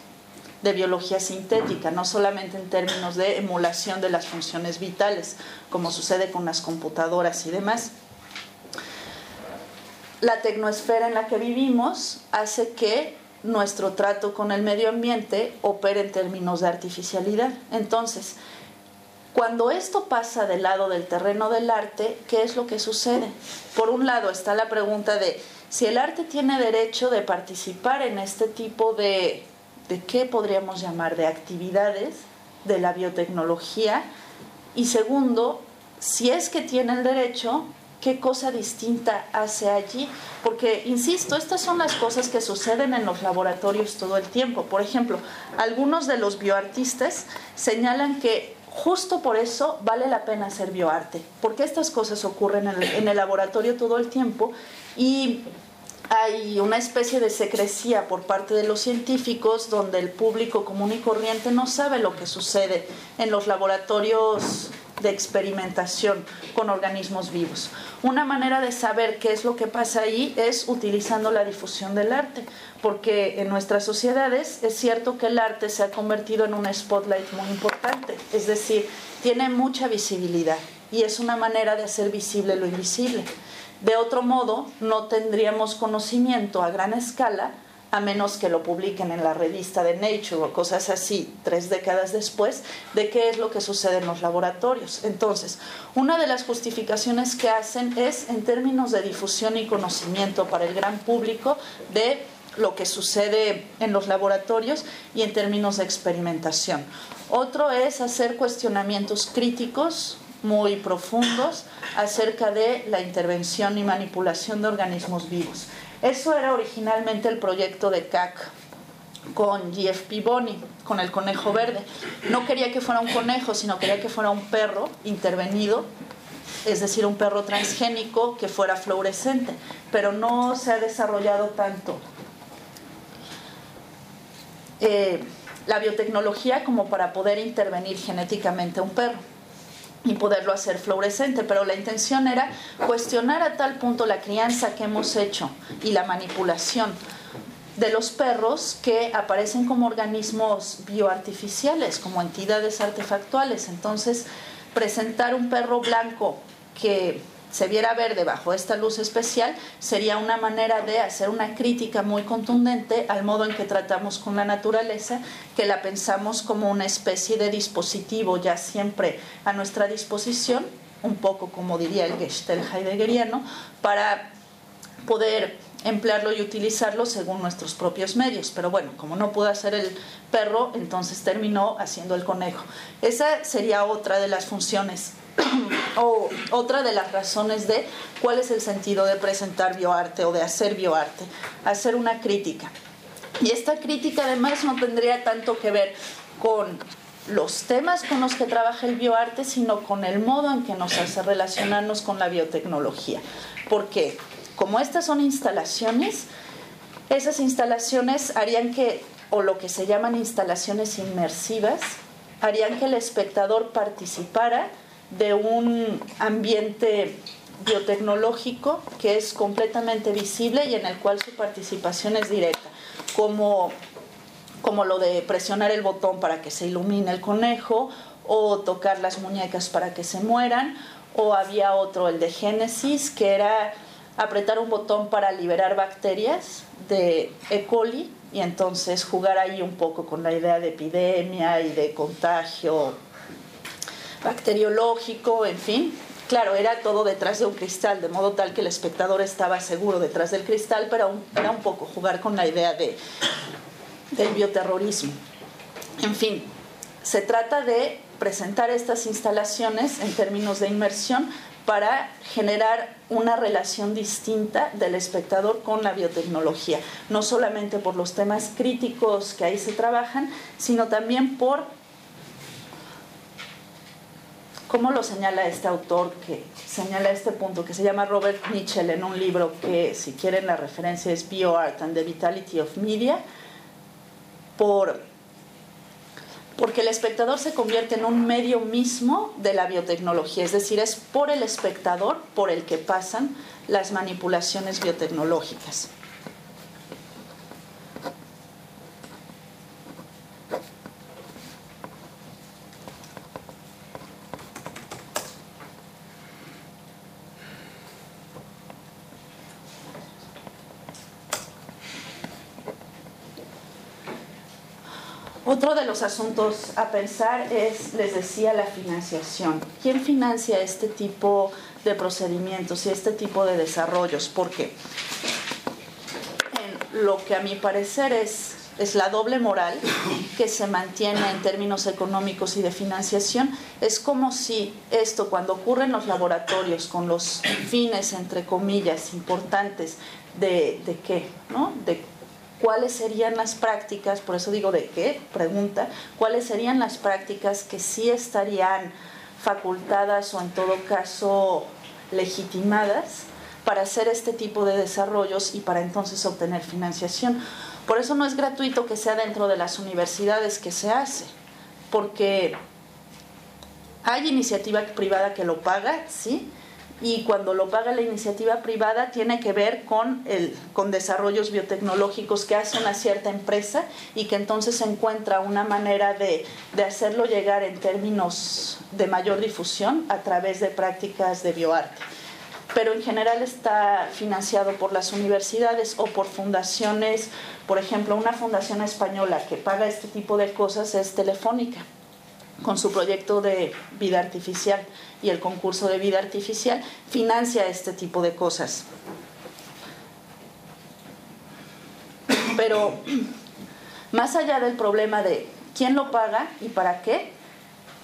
de biología sintética, no solamente en términos de emulación de las funciones vitales, como sucede con las computadoras y demás. La tecnosfera en la que vivimos hace que nuestro trato con el medio ambiente opere en términos de artificialidad. Entonces, cuando esto pasa del lado del terreno del arte, ¿qué es lo que sucede? Por un lado está la pregunta de si el arte tiene derecho de participar en este tipo de, de qué podríamos llamar de actividades de la biotecnología. Y segundo, si es que tiene el derecho, qué cosa distinta hace allí. Porque, insisto, estas son las cosas que suceden en los laboratorios todo el tiempo. Por ejemplo, algunos de los bioartistas señalan que Justo por eso vale la pena hacer bioarte, porque estas cosas ocurren en el, laboratorio todo el tiempo y hay una especie de secrecía por parte de los científicos donde el público común y corriente no sabe lo que sucede en los laboratorios de experimentación con organismos vivos. Una manera de saber qué es lo que pasa ahí es utilizando la difusión del arte, porque en nuestras sociedades es cierto que el arte se ha convertido en un spotlight muy importante, es decir, tiene mucha visibilidad y es una manera de hacer visible lo invisible. De otro modo, no tendríamos conocimiento a gran escala a menos que lo publiquen en la revista de Nature o cosas así tres décadas después, de qué es lo que sucede en los laboratorios. Entonces, una de las justificaciones que hacen es en términos de difusión y conocimiento para el gran público de lo que sucede en los laboratorios y en términos de experimentación. Otro es hacer cuestionamientos críticos muy profundos acerca de la intervención y manipulación de organismos vivos. Eso era originalmente el proyecto de CAC con GFP Bonnie, con el conejo verde. No quería que fuera un conejo, sino quería que fuera un perro intervenido, es decir, un perro transgénico que fuera fluorescente, pero no se ha desarrollado tanto eh, la biotecnología como para poder intervenir genéticamente un perro y poderlo hacer fluorescente, pero la intención era cuestionar a tal punto la crianza que hemos hecho y la manipulación de los perros que aparecen como organismos bioartificiales, como entidades artefactuales. Entonces, presentar un perro blanco que se viera verde bajo esta luz especial, sería una manera de hacer una crítica muy contundente al modo en que tratamos con la naturaleza, que la pensamos como una especie de dispositivo ya siempre a nuestra disposición, un poco como diría el Gestell heideggeriano, para poder emplearlo y utilizarlo según nuestros propios medios. Pero bueno, como no pudo hacer el perro, entonces terminó haciendo el conejo. Esa sería otra de las funciones o otra de las razones de cuál es el sentido de presentar bioarte o de hacer bioarte, hacer una crítica. Y esta crítica además no tendría tanto que ver con los temas con los que trabaja el bioarte, sino con el modo en que nos hace relacionarnos con la biotecnología. Porque como estas son instalaciones, esas instalaciones harían que, o lo que se llaman instalaciones inmersivas, harían que el espectador participara de un ambiente biotecnológico que es completamente visible y en el cual su participación es directa, como, como lo de presionar el botón para que se ilumine el conejo o tocar las muñecas para que se mueran, o había otro, el de Génesis, que era apretar un botón para liberar bacterias de E. coli y entonces jugar ahí un poco con la idea de epidemia y de contagio bacteriológico, en fin. Claro, era todo detrás de un cristal, de modo tal que el espectador estaba seguro detrás del cristal, pero era un poco jugar con la idea de, del bioterrorismo. En fin, se trata de presentar estas instalaciones en términos de inmersión para generar una relación distinta del espectador con la biotecnología, no solamente por los temas críticos que ahí se trabajan, sino también por ¿Cómo lo señala este autor que señala este punto, que se llama Robert Mitchell en un libro que, si quieren, la referencia es BioArt and the Vitality of Media, por, porque el espectador se convierte en un medio mismo de la biotecnología, es decir, es por el espectador por el que pasan las manipulaciones biotecnológicas. Otro de los asuntos a pensar es, les decía, la financiación. ¿Quién financia este tipo de procedimientos y este tipo de desarrollos? Porque en lo que a mi parecer es, es la doble moral que se mantiene en términos económicos y de financiación, es como si esto cuando ocurre en los laboratorios con los fines, entre comillas, importantes de, de qué, ¿no? De cuáles serían las prácticas, por eso digo de qué, pregunta, cuáles serían las prácticas que sí estarían facultadas o en todo caso legitimadas para hacer este tipo de desarrollos y para entonces obtener financiación. Por eso no es gratuito que sea dentro de las universidades que se hace, porque hay iniciativa privada que lo paga, sí, y cuando lo paga la iniciativa privada tiene que ver con, el, con desarrollos biotecnológicos que hace una cierta empresa y que entonces encuentra una manera de, de hacerlo llegar en términos de mayor difusión a través de prácticas de bioarte pero en general está financiado por las universidades o por fundaciones. Por ejemplo, una fundación española que paga este tipo de cosas es Telefónica con su proyecto de vida artificial y el concurso de vida artificial financia este tipo de cosas. Pero más allá del problema de quién lo paga y para qué,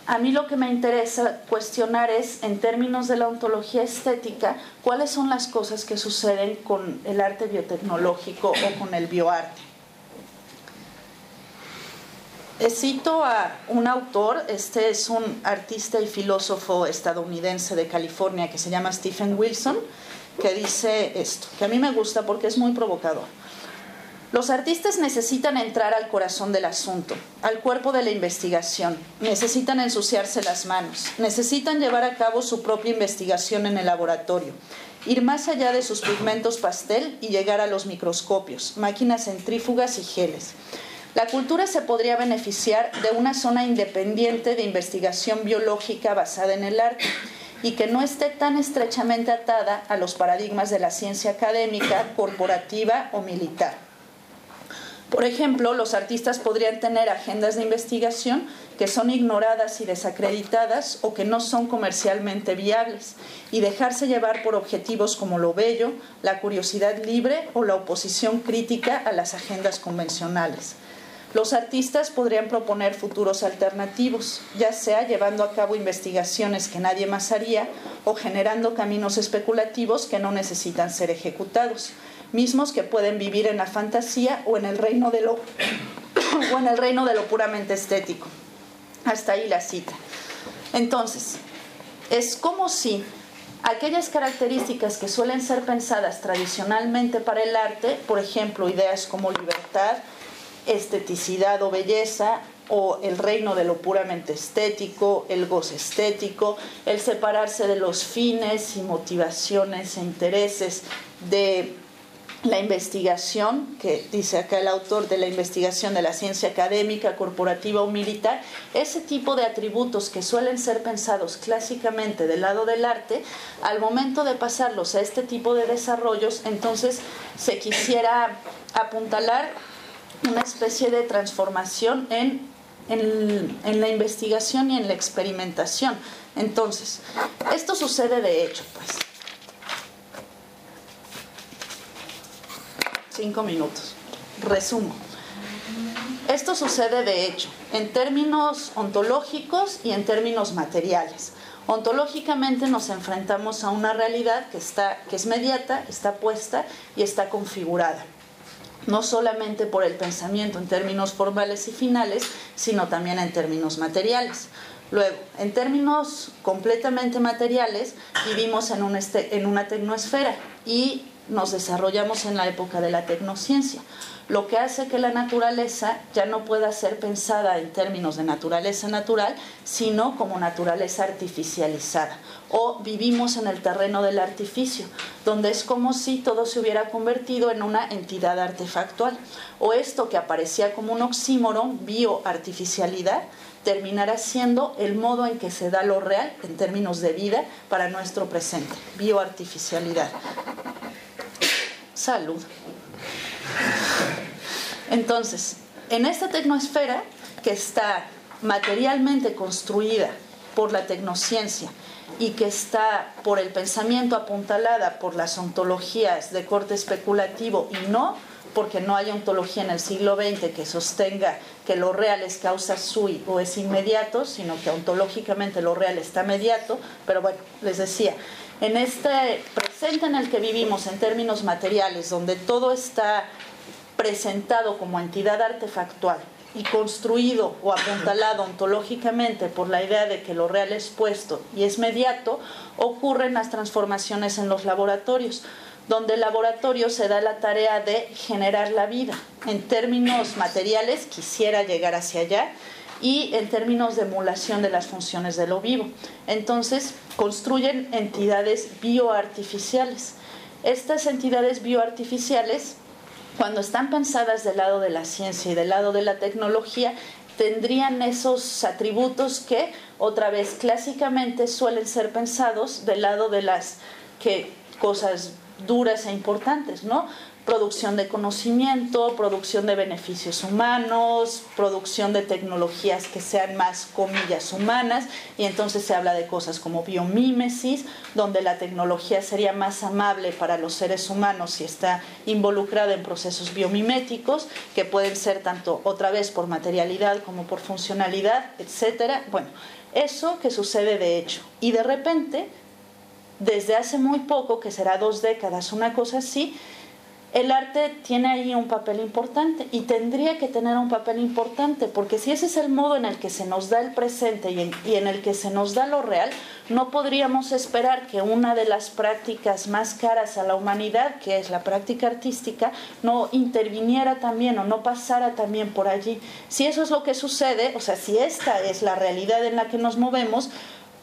a mí lo que me interesa cuestionar es, en términos de la ontología estética, cuáles son las cosas que suceden con el arte biotecnológico o con el bioarte. Cito a un autor, este es un artista y filósofo estadounidense de California que se llama Stephen Wilson, que dice esto, que a mí me gusta porque es muy provocador. Los artistas necesitan entrar al corazón del asunto, al cuerpo de la investigación, necesitan ensuciarse las manos, necesitan llevar a cabo su propia investigación en el laboratorio, ir más allá de sus pigmentos pastel y llegar a los microscopios, máquinas centrífugas y geles. La cultura se podría beneficiar de una zona independiente de investigación biológica basada en el arte y que no esté tan estrechamente atada a los paradigmas de la ciencia académica, corporativa o militar. Por ejemplo, los artistas podrían tener agendas de investigación que son ignoradas y desacreditadas o que no son comercialmente viables y dejarse llevar por objetivos como lo bello, la curiosidad libre o la oposición crítica a las agendas convencionales. Los artistas podrían proponer futuros alternativos, ya sea llevando a cabo investigaciones que nadie más haría o generando caminos especulativos que no necesitan ser ejecutados, mismos que pueden vivir en la fantasía o en el reino de lo, o en el reino de lo puramente estético. Hasta ahí la cita. Entonces, es como si aquellas características que suelen ser pensadas tradicionalmente para el arte, por ejemplo, ideas como libertad, esteticidad o belleza o el reino de lo puramente estético, el goce estético, el separarse de los fines y motivaciones e intereses de la investigación, que dice acá el autor de la investigación de la ciencia académica, corporativa o militar, ese tipo de atributos que suelen ser pensados clásicamente del lado del arte, al momento de pasarlos a este tipo de desarrollos, entonces se quisiera apuntalar una especie de transformación en, en, la investigación y en la experimentación. Entonces, esto sucede de hecho, pues. Cinco minutos. Resumo. Esto sucede de hecho en términos ontológicos y en términos materiales. Ontológicamente nos enfrentamos a una realidad que, está, que es mediata, está puesta y está configurada no solamente por el pensamiento en términos formales y finales, sino también en términos materiales. Luego, en términos completamente materiales, vivimos en, este, en una tecnosfera y nos desarrollamos en la época de la tecnociencia lo que hace que la naturaleza ya no pueda ser pensada en términos de naturaleza natural, sino como naturaleza artificializada. O vivimos en el terreno del artificio, donde es como si todo se hubiera convertido en una entidad artefactual. O esto que aparecía como un oxímoron, bioartificialidad, terminará siendo el modo en que se da lo real en términos de vida para nuestro presente, bioartificialidad. Salud. Entonces, en esta tecnosfera que está materialmente construida por la tecnociencia y que está por el pensamiento apuntalada por las ontologías de corte especulativo y no porque no hay ontología en el siglo XX que sostenga que lo real es causa sui o es inmediato, sino que ontológicamente lo real está mediato, pero bueno, les decía, en este presente en el que vivimos en términos materiales, donde todo está presentado como entidad artefactual y construido o apuntalado ontológicamente por la idea de que lo real es puesto y es mediato, ocurren las transformaciones en los laboratorios, donde el laboratorio se da la tarea de generar la vida. En términos materiales, quisiera llegar hacia allá, y en términos de emulación de las funciones de lo vivo. Entonces, construyen entidades bioartificiales. Estas entidades bioartificiales cuando están pensadas del lado de la ciencia y del lado de la tecnología, tendrían esos atributos que otra vez clásicamente suelen ser pensados del lado de las que cosas duras e importantes, ¿no? Producción de conocimiento, producción de beneficios humanos, producción de tecnologías que sean más comillas humanas, y entonces se habla de cosas como biomímesis, donde la tecnología sería más amable para los seres humanos si está involucrada en procesos biomiméticos, que pueden ser tanto otra vez por materialidad como por funcionalidad, etcétera. Bueno, eso que sucede de hecho. Y de repente, desde hace muy poco, que será dos décadas, una cosa así, el arte tiene ahí un papel importante y tendría que tener un papel importante, porque si ese es el modo en el que se nos da el presente y en, el que se nos da lo real, no podríamos esperar que una de las prácticas más caras a la humanidad, que es la práctica artística, no interviniera también o no pasara también por allí. Si eso es lo que sucede, o sea, si esta es la realidad en la que nos movemos,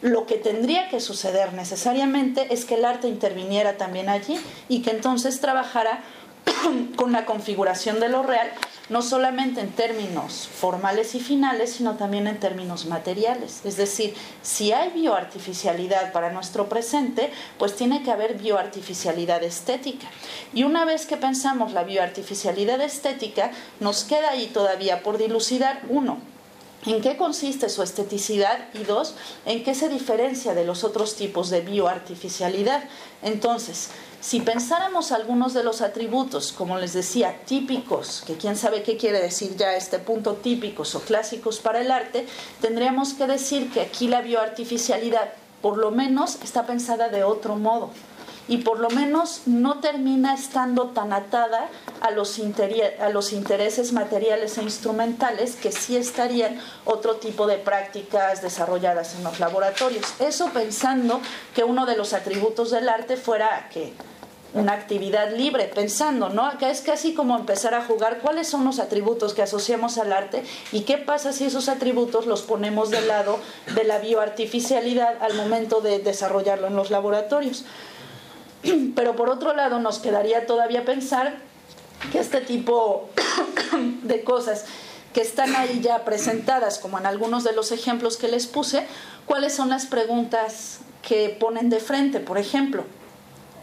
lo que tendría que suceder necesariamente es que el arte interviniera también allí y que entonces trabajara con la configuración de lo real no solamente en términos formales y finales, sino también en términos materiales. Es decir, si hay bioartificialidad para nuestro presente, pues tiene que haber bioartificialidad estética. Y una vez que pensamos la bioartificialidad estética, nos queda ahí todavía por dilucidar, uno, ¿En qué consiste su esteticidad? Y dos, ¿en qué se diferencia de los otros tipos de bioartificialidad? Entonces, si pensáramos algunos de los atributos, como les decía, típicos, que quién sabe qué quiere decir ya este punto típicos o clásicos para el arte, tendríamos que decir que aquí la bioartificialidad por lo menos está pensada de otro modo y por lo menos no termina estando tan atada a los, a los intereses materiales e instrumentales que sí estarían otro tipo de prácticas desarrolladas en los laboratorios. Eso pensando que uno de los atributos del arte fuera que una actividad libre, pensando, ¿no? Acá es casi como empezar a jugar cuáles son los atributos que asociamos al arte y qué pasa si esos atributos los ponemos del lado de la bioartificialidad al momento de desarrollarlo en los laboratorios. Pero por otro lado nos quedaría todavía pensar que este tipo de cosas que están ahí ya presentadas, como en algunos de los ejemplos que les puse, cuáles son las preguntas que ponen de frente, por ejemplo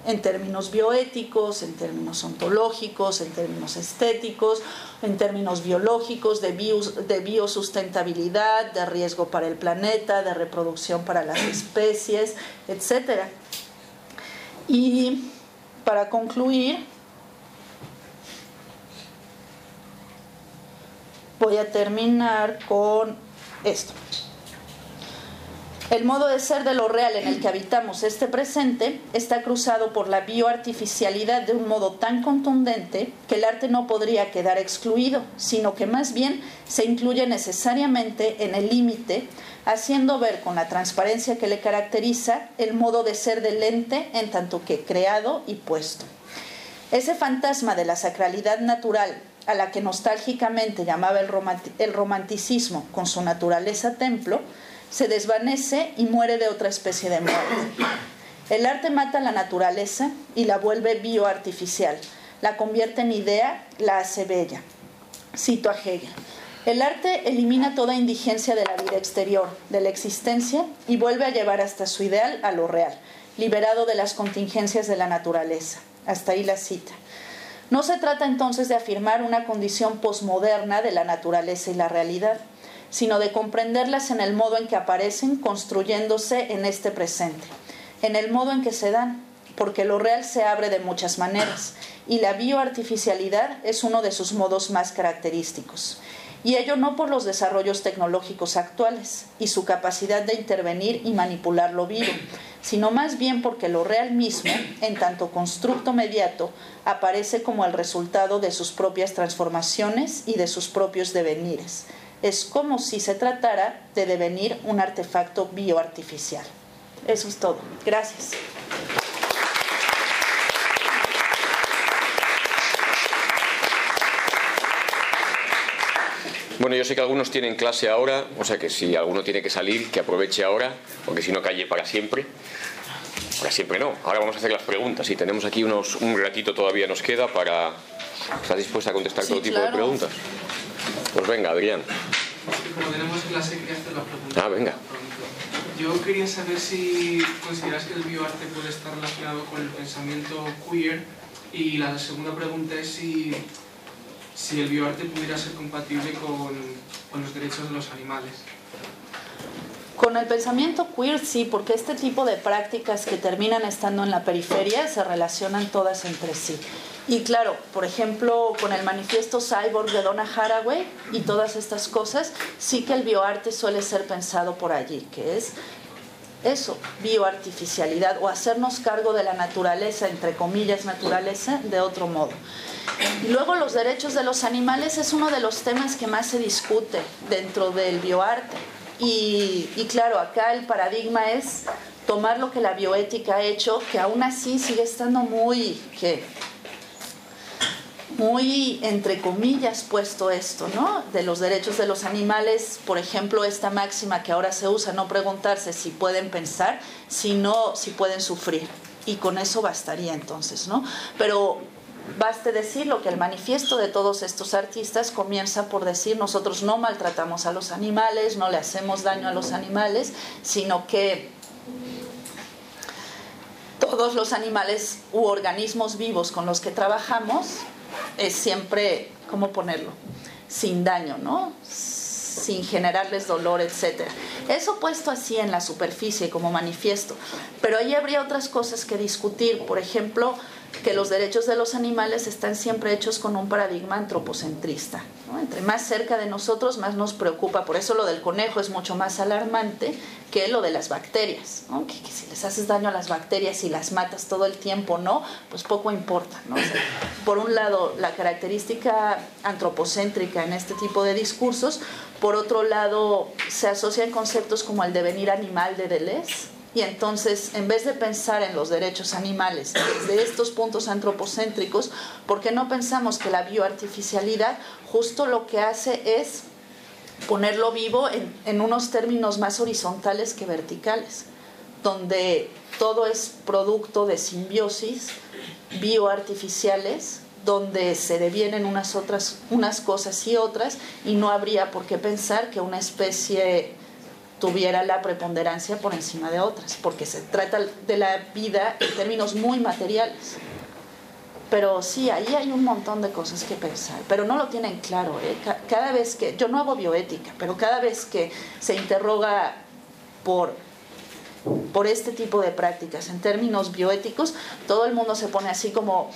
en términos bioéticos, en términos ontológicos, en términos estéticos, en términos biológicos, de, biosustentabilidad, de riesgo para el planeta, de reproducción para las especies, etc. Y para concluir, voy a terminar con esto. El modo de ser de lo real en el que habitamos este presente está cruzado por la bioartificialidad de un modo tan contundente que el arte no podría quedar excluido, sino que más bien se incluye necesariamente en el límite, haciendo ver con la transparencia que le caracteriza el modo de ser del ente en tanto que creado y puesto. Ese fantasma de la sacralidad natural a la que nostálgicamente llamaba el romanticismo con su naturaleza templo, se desvanece y muere de otra especie de muerte. El arte mata la naturaleza y la vuelve bioartificial, la convierte en idea, la hace bella. Cito a Hegel. El arte elimina toda indigencia de la vida exterior, de la existencia, y vuelve a llevar hasta su ideal a lo real, liberado de las contingencias de la naturaleza. Hasta ahí la cita. No se trata entonces de afirmar una condición posmoderna de la naturaleza y la realidad sino de comprenderlas en el modo en que aparecen construyéndose en este presente, en el modo en que se dan, porque lo real se abre de muchas maneras y la bioartificialidad es uno de sus modos más característicos. Y ello no por los desarrollos tecnológicos actuales y su capacidad de intervenir y manipular lo vivo, sino más bien porque lo real mismo, en tanto constructo mediato, aparece como el resultado de sus propias transformaciones y de sus propios devenires es como si se tratara de devenir un artefacto bioartificial. Eso es todo. Gracias. Bueno, yo sé que algunos tienen clase ahora, o sea que si alguno tiene que salir, que aproveche ahora, porque si no calle para siempre. Para siempre no. Ahora vamos a hacer las preguntas y tenemos aquí unos, un ratito todavía nos queda para... ¿Estás dispuesta a contestar todo tipo de preguntas? Pues venga, Adrián. Como tenemos clase, quería hacer la pregunta. Ah, venga. Yo quería saber si consideras que el bioarte puede estar relacionado con el pensamiento queer y la segunda pregunta es si, si el bioarte pudiera ser compatible con, con los derechos de los animales. Con el pensamiento queer sí, porque este tipo de prácticas que terminan estando en la periferia se relacionan todas entre sí. Y claro, por ejemplo, con el manifiesto Cyborg de Donna Haraway y todas estas cosas, sí que el bioarte suele ser pensado por allí, que es eso, bioartificialidad o hacernos cargo de la naturaleza, entre comillas naturaleza, de otro modo. Luego los derechos de los animales es uno de los temas que más se discute dentro del bioarte. Y, claro, acá el paradigma es tomar lo que la bioética ha hecho, que aún así sigue estando muy, que muy entre comillas puesto esto, ¿no? De los derechos de los animales, por ejemplo, esta máxima que ahora se usa, no preguntarse si pueden pensar, sino si pueden sufrir. Y con eso bastaría entonces, ¿no? Pero Baste decirlo que el manifiesto de todos estos artistas comienza por decir nosotros no maltratamos a los animales, no le hacemos daño a los animales, sino que todos los animales u organismos vivos con los que trabajamos es siempre, ¿cómo ponerlo? Sin daño, ¿no? sin generarles dolor, etc. Eso puesto así en la superficie como manifiesto, pero ahí habría otras cosas que discutir, por ejemplo, que los derechos de los animales están siempre hechos con un paradigma antropocentrista. Entre más cerca de nosotros, más nos preocupa. Por eso lo del conejo es mucho más alarmante que lo de las bacterias. Que, si les haces daño a las bacterias y las matas todo el tiempo, no, pues poco importa. por un lado, la característica antropocéntrica en este tipo de discursos, por otro lado, se asocian conceptos como el devenir animal de Deleuze y entonces, en vez de pensar en los derechos animales desde estos puntos antropocéntricos, ¿por qué no pensamos que la bioartificialidad justo lo que hace es ponerlo vivo en, en unos términos más horizontales que verticales, donde todo es producto de simbiosis bioartificiales donde se devienen unas otras unas cosas y otras y no habría por qué pensar que una especie tuviera la preponderancia por encima de otras, porque se trata de la vida en términos muy materiales. Pero sí, ahí hay un montón de cosas que pensar, pero no lo tienen claro. ¿eh? Cada vez que, yo no hago bioética, pero cada vez que se interroga por, por este tipo de prácticas en términos bioéticos, todo el mundo se pone así como,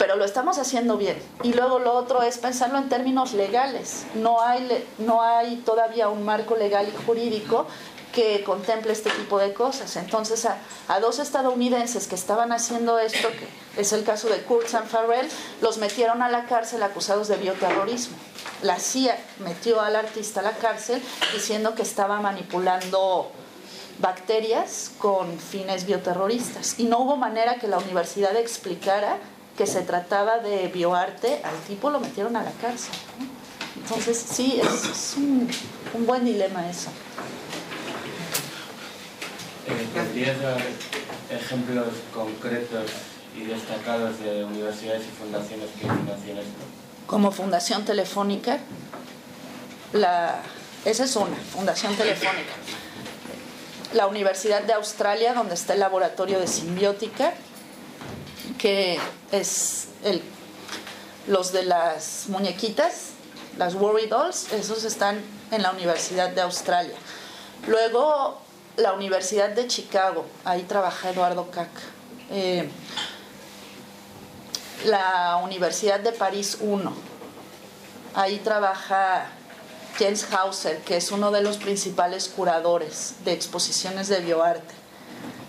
pero lo estamos haciendo bien. Y luego lo otro es pensarlo en términos legales. No hay, no hay todavía un marco legal y jurídico que contemple este tipo de cosas. Entonces, a, a, dos estadounidenses que estaban haciendo esto, que es el caso de Kurtz y Farrell, los metieron a la cárcel acusados de bioterrorismo. La CIA metió al artista a la cárcel diciendo que estaba manipulando bacterias con fines bioterroristas. Y no hubo manera que la universidad explicara que se trataba de bioarte, al tipo lo metieron a la cárcel. Entonces, sí, es, un, buen dilema eso. Eh, ¿Podrías dar ejemplos concretos y destacados de universidades y fundaciones que financian esto? Como Fundación Telefónica, la, esa es una, Fundación Telefónica. La Universidad de Australia, donde está el laboratorio de simbiótica, que es el, los de las muñequitas, las Worry Dolls, esos están en la Universidad de Australia. Luego la Universidad de Chicago, ahí trabaja Eduardo Cac. Eh, la Universidad de París 1, ahí trabaja James Hauser, que es uno de los principales curadores de exposiciones de bioarte.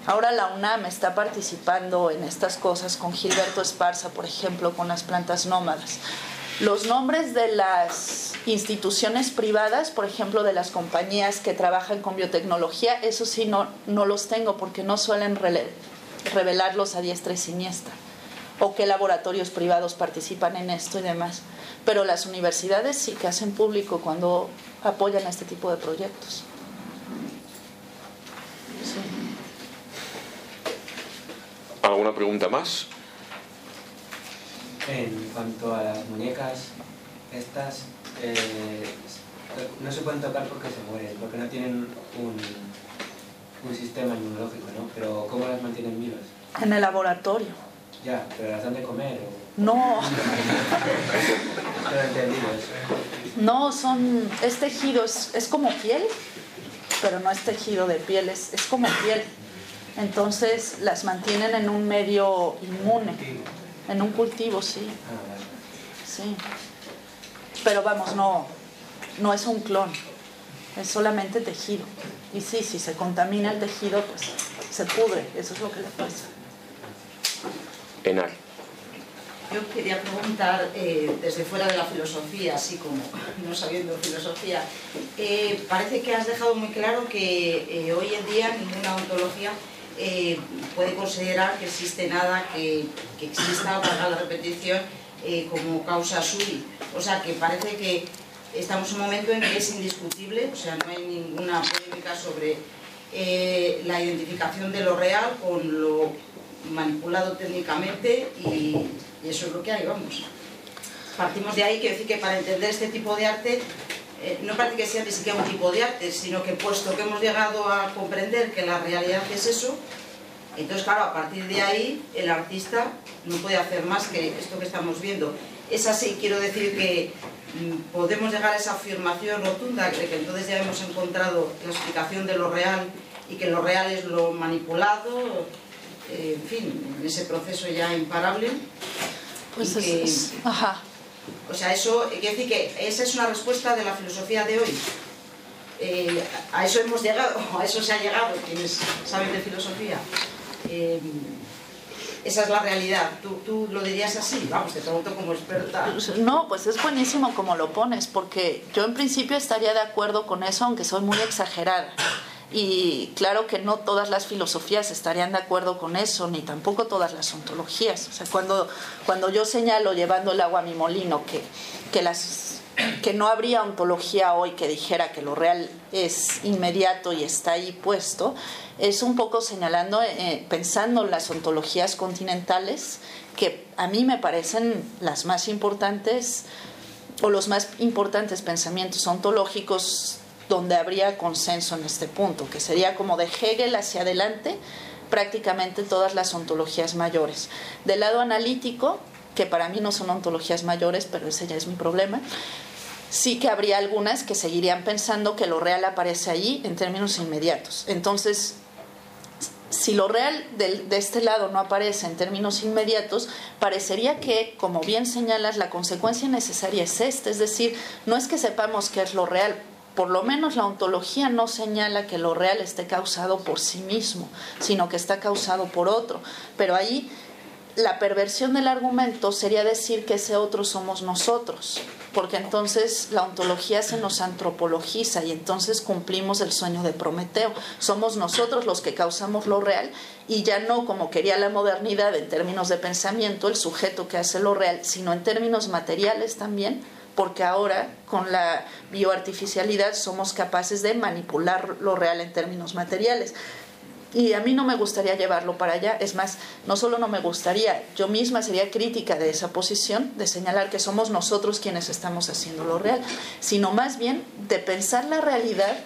Ahora la UNAM está participando en estas cosas con Gilberto Esparza, por ejemplo, con las plantas nómadas. Los nombres de las instituciones privadas, por ejemplo, de las compañías que trabajan con biotecnología, eso sí no, no los tengo porque no suelen revelarlos a diestra y siniestra. O qué laboratorios privados participan en esto y demás. Pero las universidades sí que hacen público cuando apoyan este tipo de proyectos. ¿Alguna pregunta más? En cuanto a las muñecas, estas eh, no se pueden tocar porque se mueren, porque no tienen un, un sistema inmunológico, ¿no? Pero ¿cómo las mantienen vivas? En el laboratorio. Ya, pero las dan de comer. ¿o? No. no, son. Es tejido, es, es, como piel, pero no es tejido de piel, es, es como piel. Entonces las mantienen en un medio inmune, en un cultivo, sí. Sí. Pero vamos, no, no es un clon, es solamente tejido. Y sí, si se contamina el tejido, pues se pudre, eso es lo que le pasa. Enar. Yo quería preguntar, eh, desde fuera de la filosofía, así como no sabiendo filosofía, eh, parece que has dejado muy claro que eh, hoy en día ninguna ontología eh, puede considerar que existe nada que, exista, para la repetición, eh, como causa sui. O sea, que parece que estamos en un momento en que es indiscutible, o sea, no hay ninguna polémica sobre eh, la identificación de lo real con lo manipulado técnicamente y, eso es lo que hay, vamos. Partimos de ahí, quiero decir que para entender este tipo de arte, eh, no parece que sea ni siquiera un tipo de arte, sino que puesto que hemos llegado a comprender que la realidad es eso, entonces claro, a partir de ahí el artista no puede hacer más que esto que estamos viendo. Es así, quiero decir que mm, podemos llegar a esa afirmación rotunda de que entonces ya hemos encontrado la explicación de lo real y que lo real es lo manipulado, eh, en fin, en ese proceso ya imparable. Pues es, ajá. O sea, eso, quiere decir que esa es una respuesta de la filosofía de hoy. Eh, a eso hemos llegado, a eso se ha llegado, quienes saben de filosofía. Eh, esa es la realidad. ¿Tú, ¿Tú, lo dirías así? Vamos, te pregunto como experta. No, pues es buenísimo como lo pones, porque yo en principio estaría de acuerdo con eso, aunque soy muy exagerada. Y claro que no todas las filosofías estarían de acuerdo con eso, ni tampoco todas las ontologías. O sea, cuando, cuando yo señalo llevando el agua a mi molino que, que, las, que no habría ontología hoy que dijera que lo real es inmediato y está ahí puesto, es un poco señalando, eh, pensando en las ontologías continentales, que a mí me parecen las más importantes o los más importantes pensamientos ontológicos donde habría consenso en este punto, que sería como de Hegel hacia adelante prácticamente todas las ontologías mayores. Del lado analítico, que para mí no son ontologías mayores, pero ese ya es mi problema, sí que habría algunas que seguirían pensando que lo real aparece allí en términos inmediatos. Entonces, si lo real de, de, este lado no aparece en términos inmediatos, parecería que, como bien señalas, la consecuencia necesaria es esta, es decir, no es que sepamos qué es lo real, por lo menos la ontología no señala que lo real esté causado por sí mismo, sino que está causado por otro. Pero ahí la perversión del argumento sería decir que ese otro somos nosotros, porque entonces la ontología se nos antropologiza y entonces cumplimos el sueño de Prometeo. Somos nosotros los que causamos lo real y ya no como quería la modernidad en términos de pensamiento, el sujeto que hace lo real, sino en términos materiales también porque ahora con la bioartificialidad somos capaces de manipular lo real en términos materiales. Y a mí no me gustaría llevarlo para allá. Es más, no solo no me gustaría, yo misma sería crítica de esa posición, de señalar que somos nosotros quienes estamos haciendo lo real, sino más bien de pensar la realidad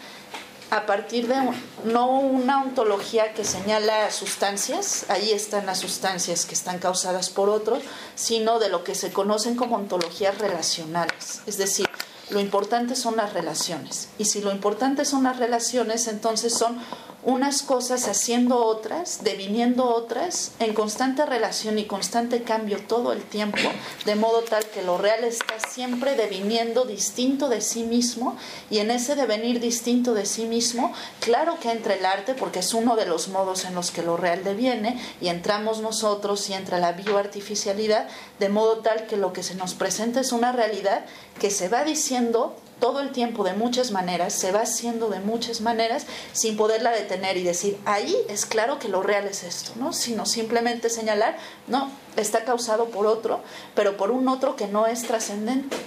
a partir de no una ontología que señala sustancias, ahí están las sustancias que están causadas por otros, sino de lo que se conocen como ontologías relacionales. Es decir, lo importante son las relaciones. Y si lo importante son las relaciones, entonces son unas cosas haciendo otras, deviniendo otras, en constante relación y constante cambio todo el tiempo, de modo tal que lo real está siempre deviniendo distinto de sí mismo y en ese devenir distinto de sí mismo, claro que entra el arte porque es uno de los modos en los que lo real deviene y entramos nosotros y entra la bioartificialidad, de modo tal que lo que se nos presenta es una realidad que se va diciendo todo el tiempo de muchas maneras, se va haciendo de muchas maneras sin poderla detener y decir, ahí es claro que lo real es esto, ¿no? Sino simplemente señalar, no, está causado por otro, pero por un otro que no es trascendente.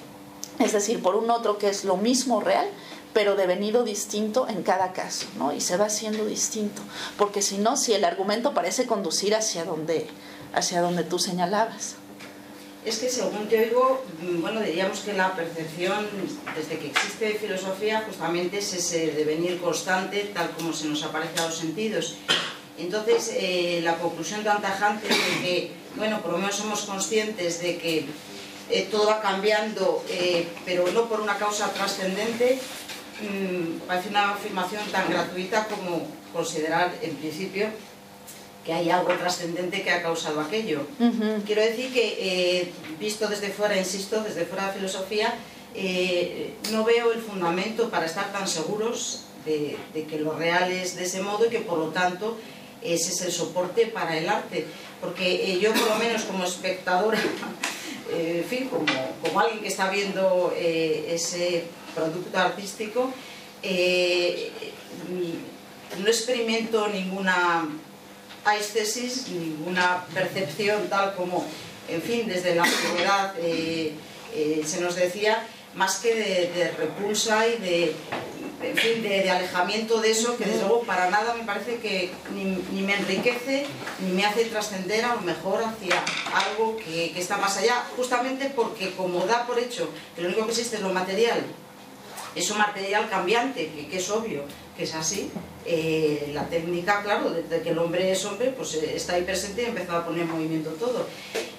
Es decir, por un otro que es lo mismo real, pero devenido distinto en cada caso, ¿no? Y se va haciendo distinto, porque si no, si el argumento parece conducir hacia hacia donde tú señalabas es que según te oigo, mm, bueno, diríamos que la percepción desde que existe filosofía justamente es ese devenir constante tal como se nos aparece a los sentidos. Entonces, eh, la conclusión tan tajante de que, bueno, por lo menos somos conscientes de que eh, todo va cambiando, eh, pero no por una causa trascendente, mmm, parece una afirmación tan gratuita como considerar, en principio, que hay algo trascendente que ha causado aquello. Quiero decir que, eh, visto desde fuera, insisto, desde fuera de filosofía, eh, no veo el fundamento para estar tan seguros de, que lo real es de ese modo y que por lo tanto ese es el soporte para el arte. Porque eh, yo por lo menos como espectadora, en fin, como, como, alguien que está viendo ese producto artístico, no experimento ninguna tesis ninguna percepción tal como, en fin, desde la antigüedad eh, eh, se nos decía, más que de, repulsa y de en fin, de, alejamiento de eso, que desde luego para nada me parece que ni, me enriquece ni me hace trascender a lo mejor hacia algo que, está más allá, justamente porque como da por hecho que lo único que existe es lo material, es un material cambiante, que, es obvio que es así, eh, la técnica, claro, desde que el hombre es hombre, pues eh, está ahí presente y ha empezado a poner en movimiento todo.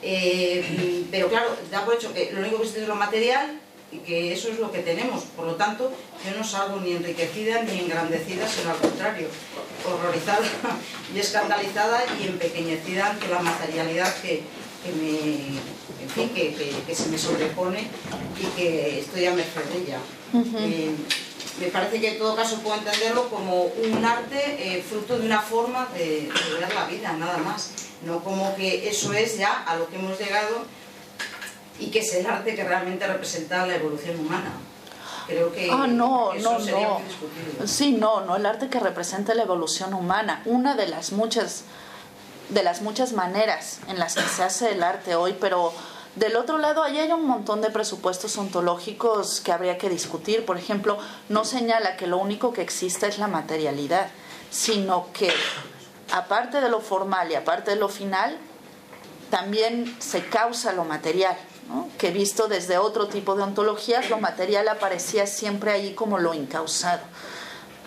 Eh, pero claro, da por hecho que lo único que existe es lo material, y que eso es lo que tenemos. Por lo tanto, yo no salgo ni enriquecida ni engrandecida, sino al contrario, horrorizada y escandalizada y empequeñecida ante la materialidad que, fin, que, se me sobrepone y que estoy a merced de ella. Eh, me parece que en todo caso puedo entenderlo como un arte eh, fruto de una forma de, de ver la vida, nada más. No como que eso es ya a lo que hemos llegado y que es el arte que realmente representa la evolución humana. Creo que ah, no, no, no. Sí, no, no, el arte que representa la evolución humana. Una de las muchas de las muchas maneras en las que se hace el arte hoy, pero del otro lado, ahí hay un montón de presupuestos ontológicos que habría que discutir. Por ejemplo, no señala que lo único que existe es la materialidad, sino que aparte de lo formal y aparte de lo final, también se causa lo material que visto desde otro tipo de ontologías, lo material aparecía siempre ahí como lo incausado,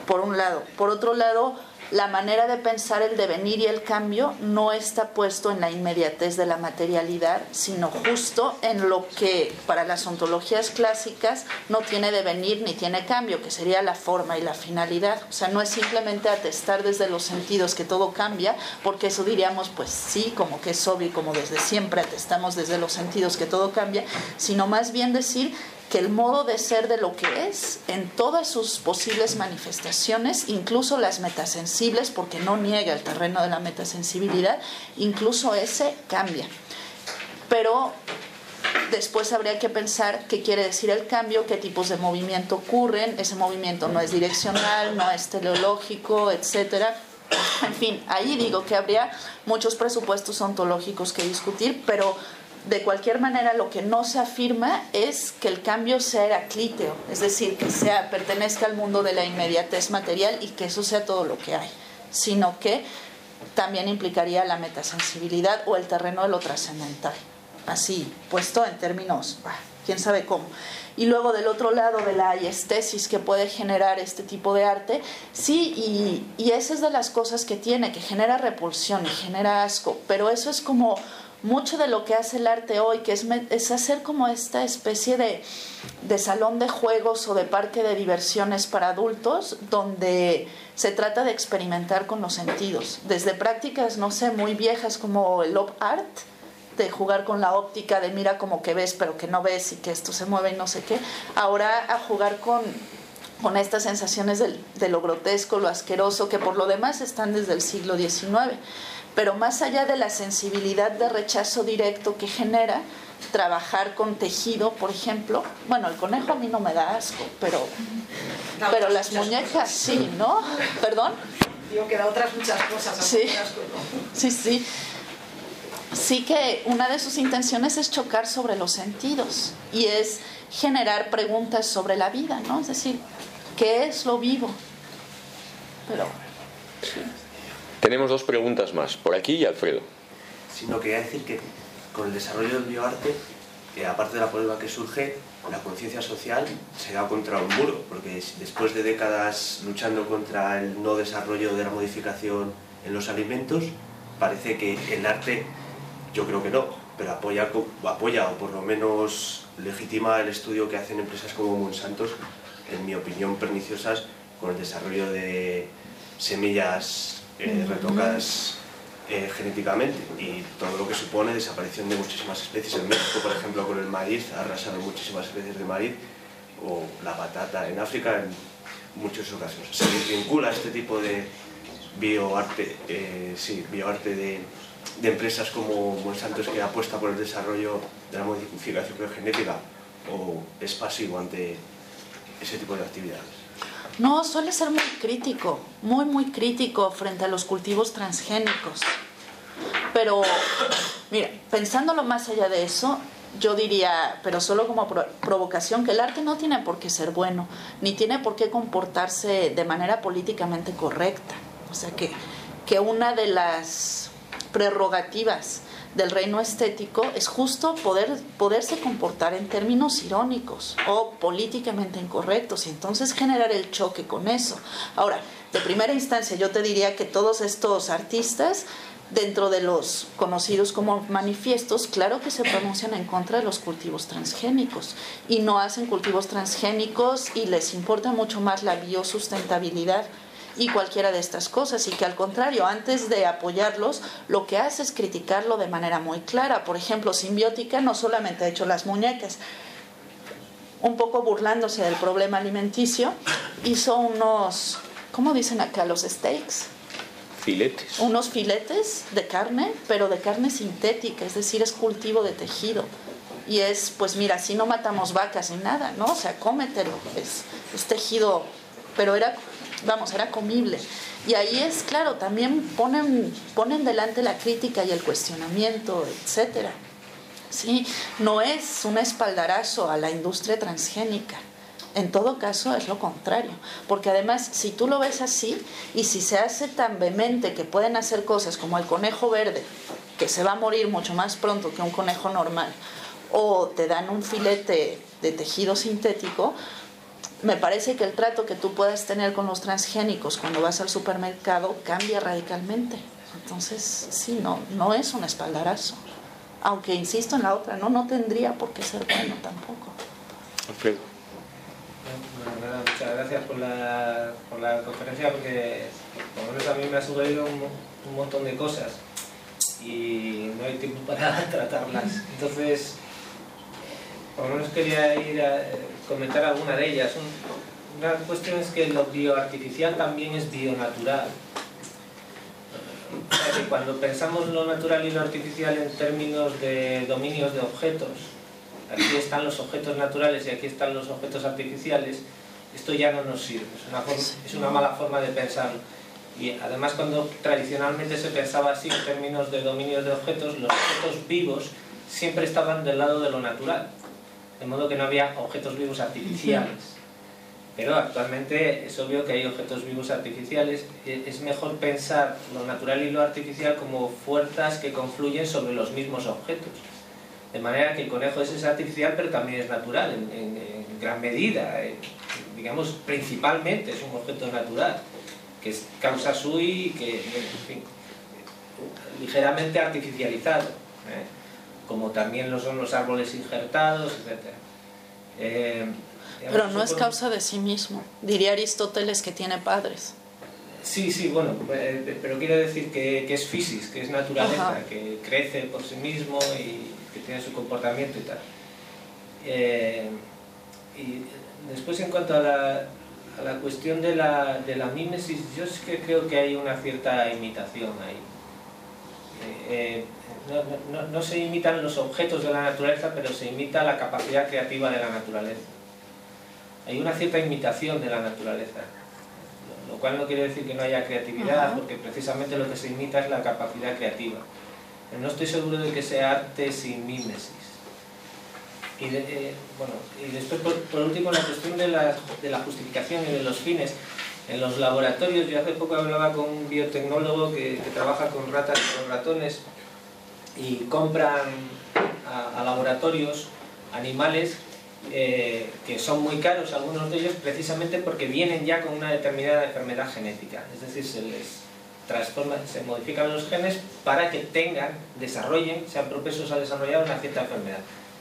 por un lado. Por otro lado, la manera de pensar el devenir y el cambio no está puesto en la inmediatez de la materialidad, sino justo en lo que para las ontologías clásicas no tiene devenir ni tiene cambio, que sería la forma y la finalidad. O sea, no es simplemente atestar desde los sentidos que todo cambia, porque eso diríamos, pues sí, como que es obvio, como desde siempre atestamos desde los sentidos que todo cambia, sino más bien decir que el modo de ser de lo que es en todas sus posibles manifestaciones, incluso las metasensibles, porque no niega el terreno de la metasensibilidad, incluso ese cambia. Pero después habría que pensar qué quiere decir el cambio, qué tipos de movimiento ocurren, ese movimiento no es direccional, no es teleológico, etcétera. En fin, ahí digo que habría muchos presupuestos ontológicos que discutir, pero de cualquier manera lo que no se afirma es que el cambio sea heraclíteo, es decir, que sea pertenezca al mundo de la inmediatez material y que eso sea todo lo que hay, sino que también implicaría la metasensibilidad o el terreno de lo trascendental. Así, puesto en términos, quién sabe cómo. Y luego del otro lado de la estesis que puede generar este tipo de arte, sí, y, y esa es de las cosas que tiene, que genera repulsión y genera asco, pero eso es como mucho de lo que hace el arte hoy, que es, hacer como esta especie de, de, salón de juegos o de parque de diversiones para adultos, donde se trata de experimentar con los sentidos, desde prácticas, no sé, muy viejas como el op art, de jugar con la óptica, de mira como que ves pero que no ves y que esto se mueve y no sé qué, ahora a jugar con, con estas sensaciones de, de lo grotesco, lo asqueroso, que por lo demás están desde el siglo XIX pero más allá de la sensibilidad de rechazo directo que genera, trabajar con tejido, por ejemplo, bueno, el conejo a mí no me da asco, pero, pero las muñecas sí, ¿no? ¿Perdón? Digo que da otras muchas cosas. Sí, sí, sí. Sí que una de sus intenciones es chocar sobre los sentidos y es generar preguntas sobre la vida, ¿no? Es decir, ¿qué es lo vivo? Pero... Tenemos dos preguntas más, por aquí y Alfredo. Sino quería decir que con el desarrollo del bioarte, eh, aparte de la problema que surge, la conciencia social se da contra un muro, porque después de décadas luchando contra el no desarrollo de la modificación en los alimentos, parece que el arte, yo creo que no, pero apoya, apoya o por lo menos legitima el estudio que hacen empresas como Monsanto, en mi opinión perniciosas, con el desarrollo de semillas eh, retocadas eh, genéticamente y todo lo que supone desaparición de muchísimas especies. En México, por ejemplo, con el maíz, ha arrasado muchísimas especies de maíz o la patata en África en muchos ocasiones. Se vincula este tipo de bioarte, eh, sí, bioarte de, de, empresas como Monsanto que apuesta por el desarrollo de la modificación genética o es pasivo ante ese tipo de actividades. No, suele ser muy crítico, muy, muy crítico frente a los cultivos transgénicos. Pero, mira, pensándolo más allá de eso, yo diría, pero solo como provocación, que el arte no tiene por qué ser bueno, ni tiene por qué comportarse de manera políticamente correcta. O sea que, que una de las prerrogativas del reino estético es justo poder, poderse comportar en términos irónicos o políticamente incorrectos y entonces generar el choque con eso. Ahora, de primera instancia yo te diría que todos estos artistas dentro de los conocidos como manifiestos, claro que se pronuncian en contra de los cultivos transgénicos y no hacen cultivos transgénicos y les importa mucho más la biosustentabilidad y cualquiera de estas cosas y que al contrario, antes de apoyarlos, lo que hace es criticarlo de manera muy clara. Por ejemplo, Simbiótica no solamente ha hecho las muñecas, un poco burlándose del problema alimenticio, hizo unos, ¿cómo dicen acá? Los steaks. Filetes. Unos filetes de carne, pero de carne sintética, es decir, es cultivo de tejido. Y es, pues mira, si no matamos vacas ni nada, ¿no? O sea, cómetelo, es, es tejido, pero era vamos, era comible. Y ahí es, claro, también ponen, ponen delante la crítica y el cuestionamiento, etcétera. ¿Sí? No es un espaldarazo a la industria transgénica. En todo caso es lo contrario, porque además si tú lo ves así y si se hace tan vehemente que pueden hacer cosas como el conejo verde, que se va a morir mucho más pronto que un conejo normal, o te dan un filete de tejido sintético, me parece que el trato que tú puedas tener con los transgénicos cuando vas al supermercado cambia radicalmente. Entonces, sí, no, no es un espaldarazo. Aunque insisto en la otra, no, no tendría por qué ser bueno tampoco. Bueno, nada, muchas gracias por la, por la conferencia porque por lo menos a mí me ha sugerido un, un montón de cosas y no hay tiempo para tratarlas. Entonces, por lo menos quería ir a, comentar alguna de ellas. Una cuestión es que lo bioartificial también es bionatural. cuando pensamos lo natural y lo artificial en términos de dominios de objetos, aquí están los objetos naturales y aquí están los objetos artificiales, esto ya no nos sirve, es una, es una mala forma de pensar. Y además cuando tradicionalmente se pensaba así en términos de dominios de objetos, los objetos vivos siempre estaban del lado de lo natural de modo que no había objetos vivos artificiales. Pero actualmente es obvio que hay objetos vivos artificiales. E, es mejor pensar lo natural y lo artificial como fuerzas que confluyen sobre los mismos objetos. De manera que el conejo es artificial, pero también es natural en, gran medida. Eh, digamos, principalmente es un objeto natural, que es causa sui, que, ligeramente artificializado. Como también lo son los árboles injertados, etc. Eh, Pero no es causa de sí mismo. Diría Aristóteles que tiene padres. Sí, sí, bueno, eh, pero quiero decir que, es fisis, que es naturaleza, que crece por sí mismo y que tiene su comportamiento y tal. Eh, y después en cuanto a la, a la cuestión de la, de la mímesis, yo sí que creo que hay una cierta imitación ahí no, se imitan los objetos de la naturaleza, pero se imita la capacidad creativa de la naturaleza. Hay una cierta imitación de la naturaleza, lo cual no quiere decir que no haya creatividad, porque precisamente lo que se imita es la capacidad creativa. Pero no estoy seguro de que sea arte sin mímesis. Y, eh, bueno, y después, por, último, la cuestión de la, de la justificación y de los fines. En los laboratorios, yo hace poco hablaba con un biotecnólogo que, trabaja con ratas y con ratones, y compran a, laboratorios animales eh, que son muy caros, algunos de ellos, precisamente porque vienen ya con una determinada enfermedad genética. Es decir, se les transforma, se modifican los genes para que tengan, desarrollen, sean propensos a desarrollar una cierta enfermedad.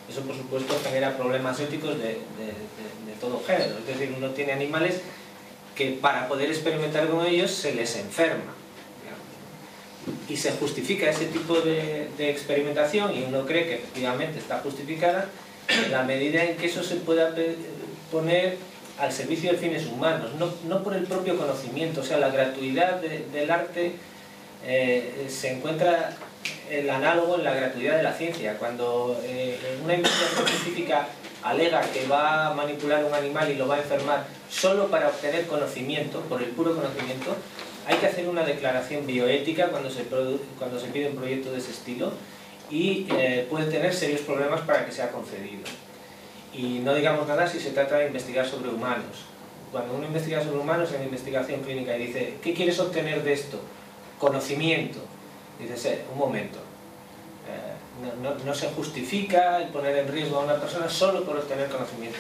Eso, por supuesto, genera problemas éticos de, de todo género. Es decir, uno tiene animales que para poder experimentar con ellos se les enferma y se justifica ese tipo de, experimentación y uno cree que efectivamente está justificada en la medida en que eso se pueda poner al servicio de fines humanos, no, por el propio conocimiento, o sea, la gratuidad del arte eh, se encuentra el análogo en la gratuidad de la ciencia. Cuando eh, una investigación científica alega que va a manipular un animal y lo va a enfermar solo para obtener conocimiento, por el puro conocimiento, hay que hacer una declaración bioética cuando se, cuando se pide un proyecto de ese estilo y eh, puede tener serios problemas para que sea concedido. Y no digamos nada si se trata de investigar sobre humanos. Cuando uno investiga sobre humanos en investigación clínica y dice, ¿qué quieres obtener de esto? Conocimiento. Dices, eh, un momento, eh, no, se justifica el poner en riesgo a una persona solo por obtener conocimiento.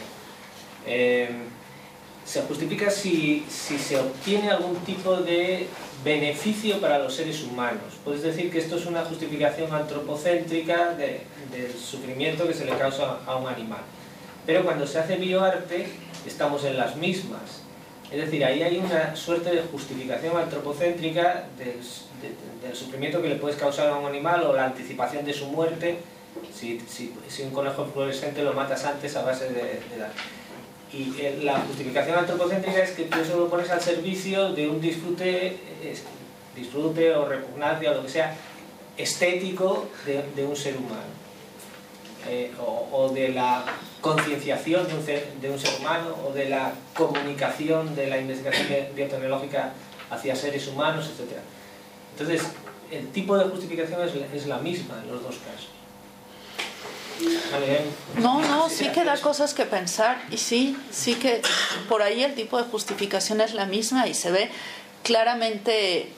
se justifica si, si se obtiene algún tipo de beneficio para los seres humanos. Puedes decir que esto es una justificación antropocéntrica del sufrimiento que se le causa a un animal. Pero cuando se hace bioarte, estamos en las mismas. Es decir, ahí hay una suerte de justificación antropocéntrica del, sufrimiento que le puedes causar a un animal o la anticipación de su muerte. Si, si, un conejo fluorescente lo matas antes a base de, de y eh, la justificación antropocéntrica es que tú eso lo pones al servicio de un disfrute, disfrute o repugnancia o lo que sea estético de, un ser humano. Eh, o, de la concienciación de, un ser humano o de la comunicación de la investigación biotecnológica hacia seres humanos, etc. Entonces, el tipo de justificación es la misma en los dos casos. No, no, sí que da cosas que pensar y sí, sí que por ahí el tipo de justificación es la misma y se ve claramente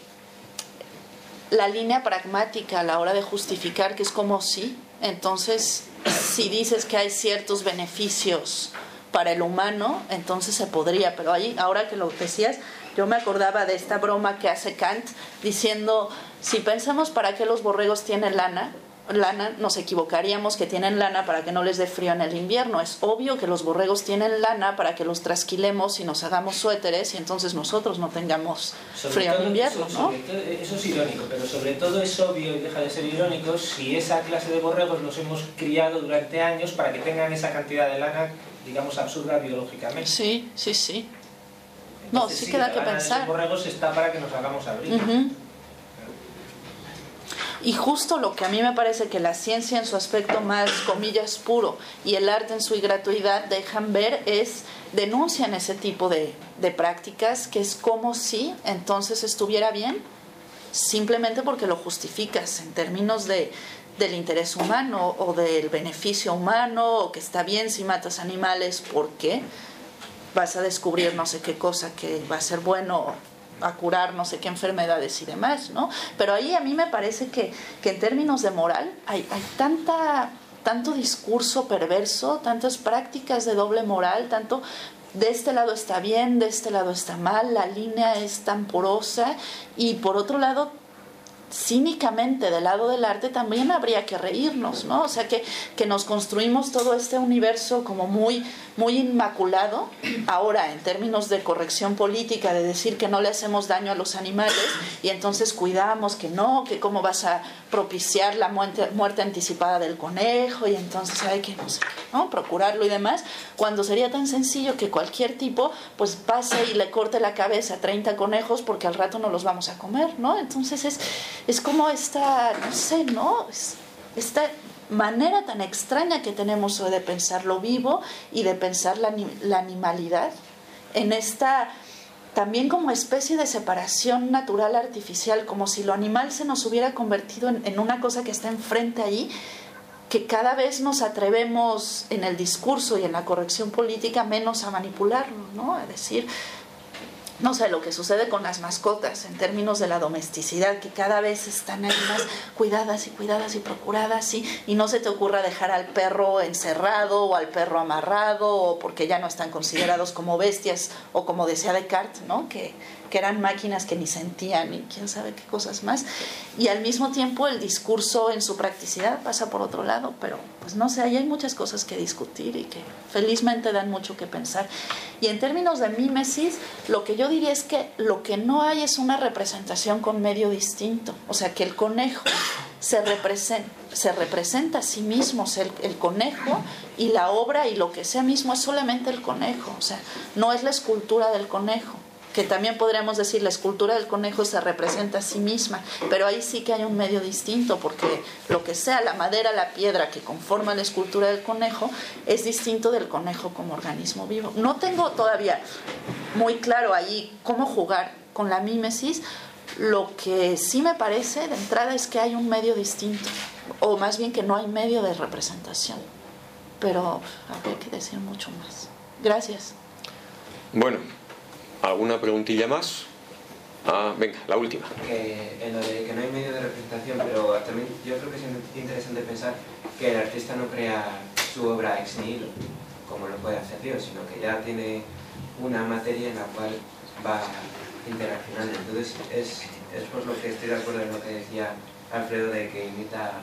la línea pragmática a la hora de justificar que es como sí. Entonces, si dices que hay ciertos beneficios para el humano, entonces se podría, pero ahí, ahora que lo decías, yo me acordaba de esta broma que hace Kant diciendo, si pensamos para qué los borregos tienen lana, lana, nos equivocaríamos que tienen lana para que no les dé frío en el invierno. Es obvio que los borregos tienen lana para que los trasquilemos y nos hagamos suéteres y entonces nosotros no tengamos frío en invierno, eso, eso es irónico, pero sobre todo es obvio y deja de ser irónico si esa clase de borregos los hemos criado durante años para que tengan esa cantidad de lana, digamos, absurda biológicamente. Sí, sí, sí. No, sí, queda que pensar. Los borregos está para que nos hagamos abrir. Y justo lo que a mí me parece que la ciencia en su aspecto más, comillas, puro y el arte en su gratuidad dejan ver es, denuncian ese tipo de, de prácticas que es como si entonces estuviera bien, simplemente porque lo justificas en términos de, del interés humano o del beneficio humano o que está bien si matas animales porque vas a descubrir no sé qué cosa que va a ser bueno a curar no sé qué enfermedades y demás, ¿no? Pero ahí a mí me parece que, que en términos de moral hay, hay tanta tanto discurso perverso, tantas prácticas de doble moral, tanto de este lado está bien, de este lado está mal, la línea es tan porosa y por otro lado cínicamente del lado del arte también habría que reírnos, ¿no? O sea, que, que nos construimos todo este universo como muy, muy inmaculado, ahora en términos de corrección política, de decir que no le hacemos daño a los animales y entonces cuidamos que no, que cómo vas a propiciar la muerte, muerte anticipada del conejo y entonces hay que, no sé ¿no? Procurarlo y demás, cuando sería tan sencillo que cualquier tipo pues pase y le corte la cabeza a 30 conejos porque al rato no los vamos a comer, ¿no? Entonces es, es como esta, no sé, ¿no? esta manera tan extraña que tenemos de pensar lo vivo y de pensar la, animalidad en esta también como especie de separación natural artificial, como si lo animal se nos hubiera convertido en, en, una cosa que está enfrente ahí, que cada vez nos atrevemos en el discurso y en la corrección política menos a manipularlo, ¿no? Es decir, no sé, lo que sucede con las mascotas en términos de la domesticidad, que cada vez están ahí más cuidadas y cuidadas y procuradas y, y no se te ocurra dejar al perro encerrado o al perro amarrado o porque ya no están considerados como bestias o como decía Descartes, ¿no? Que, que eran máquinas que ni sentían y quién sabe qué cosas más. Y al mismo tiempo el discurso en su practicidad pasa por otro lado, pero pues no sé, ahí hay muchas cosas que discutir y que felizmente dan mucho que pensar. Y en términos de mímesis, lo que yo diría es que lo que no hay es una representación con medio distinto, o sea, que el conejo se representa, se representa a sí mismo, el, el conejo y la obra y lo que sea mismo es solamente el conejo, o sea, no es la escultura del conejo que también podríamos decir la escultura del conejo se representa a sí misma, pero ahí sí que hay un medio distinto, porque lo que sea la madera, la piedra que conforma la escultura del conejo es distinto del conejo como organismo vivo. No tengo todavía muy claro ahí cómo jugar con la mímesis, lo que sí me parece de entrada es que hay un medio distinto. o más bien que no hay medio de representación. Pero habría que decir mucho más. Gracias. Bueno, ¿alguna preguntilla más? Ah, venga, la última. Que en lo de que no hay medio de representación, pero también yo creo que es interesante pensar que el artista no crea su obra ex nihilo, como lo puede hacer Dios, sino que ya tiene una materia en la cual va interaccionando. Entonces es, es por lo que estoy de acuerdo en lo que decía Alfredo de que imita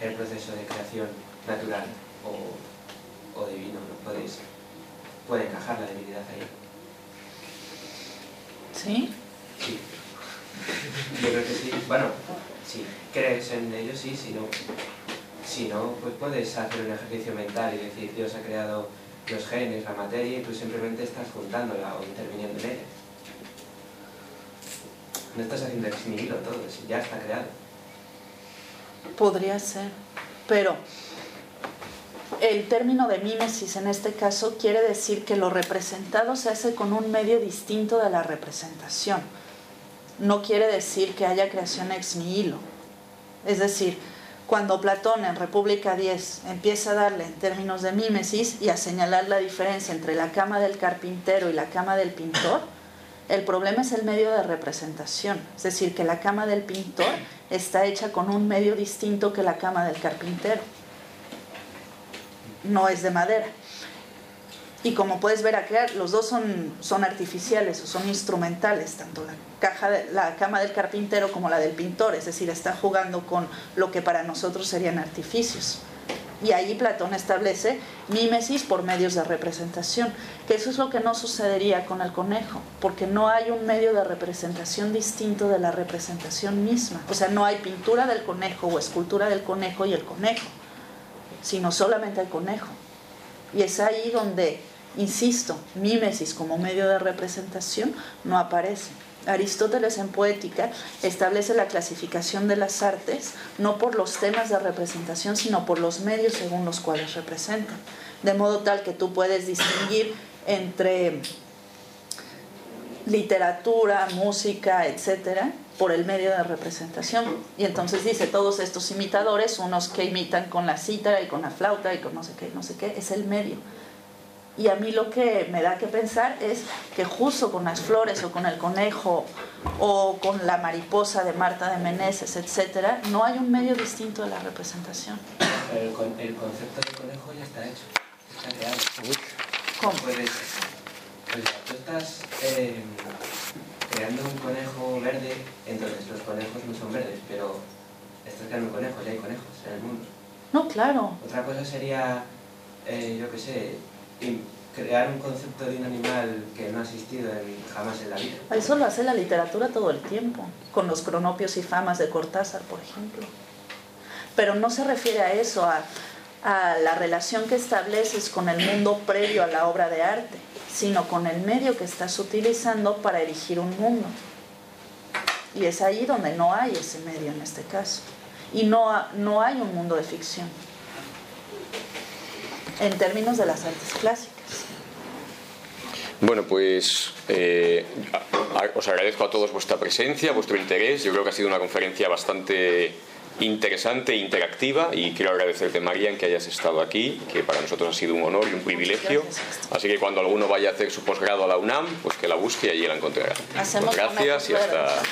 el proceso de creación natural o, o divino, ¿no? Puede encajar la divinidad ahí. ¿Sí? Sí. Yo creo que sí. Bueno, si crees en ello, sí, si no, si no, pues puedes hacer un ejercicio mental y decir, Dios ha creado los genes, la materia, y tú simplemente estás juntándola o interviniendo en ella. No estás haciendo ex todo, ya está creado. Podría ser, pero el término de mímesis en este caso quiere decir que lo representado se hace con un medio distinto de la representación. No quiere decir que haya creación ex nihilo. Es decir, cuando Platón en República 10 empieza a darle en términos de mímesis y a señalar la diferencia entre la cama del carpintero y la cama del pintor, el problema es el medio de representación. Es decir, que la cama del pintor está hecha con un medio distinto que la cama del carpintero. No es de madera. Y como puedes ver acá, los dos son, son artificiales o son instrumentales, tanto la, caja la cama del carpintero como la del pintor, es decir, está jugando con lo que para nosotros serían artificios. Y ahí Platón establece mímesis por medios de representación, que eso es lo que no sucedería con el conejo, porque no hay un medio de representación distinto de la representación misma. O sea, no hay pintura del conejo o escultura del conejo y el conejo, sino solamente el conejo. Y es ahí donde Insisto, mímesis como medio de representación no aparece. Aristóteles en Poética establece la clasificación de las artes no por los temas de representación, sino por los medios según los cuales representan. De modo tal que tú puedes distinguir entre literatura, música, etcétera, por el medio de representación. Y entonces dice, todos estos imitadores, unos que imitan con la cítara y con la flauta y con no sé qué, no sé qué, es el medio. Y a mí lo que me da que pensar es que justo con las flores o con el conejo o con la mariposa de Marta de Meneses, etcétera, no hay un medio distinto de la representación. el, el concepto de conejo ya está hecho, está creado. ¿Cómo? Pues, tú estás eh, creando un conejo verde, entonces los conejos no son verdes, pero estás creando conejos, ya hay conejos en el mundo. No, claro. Otra cosa sería, eh, yo qué sé, crear un concepto de un animal que no ha existido jamás en la vida. Eso lo hace la literatura todo el tiempo, con los cronopios y famas de Cortázar, por ejemplo. Pero no se refiere a eso, a, a la relación que estableces con el mundo previo a la obra de arte, sino con el medio que estás utilizando para erigir un mundo. Y es ahí donde no hay ese medio en este caso. Y no, no hay un mundo de ficción en términos de las artes clásicas. Bueno, pues eh, os agradezco a todos vuestra presencia, vuestro interés. Yo creo que ha sido una conferencia bastante interesante e interactiva y quiero agradecerte María en que hayas estado aquí, que para nosotros ha sido un honor y un privilegio. Así que cuando alguno vaya a hacer su posgrado a la UNAM, pues que la busque y allí la encontrará. Hacemos Gracias y hasta...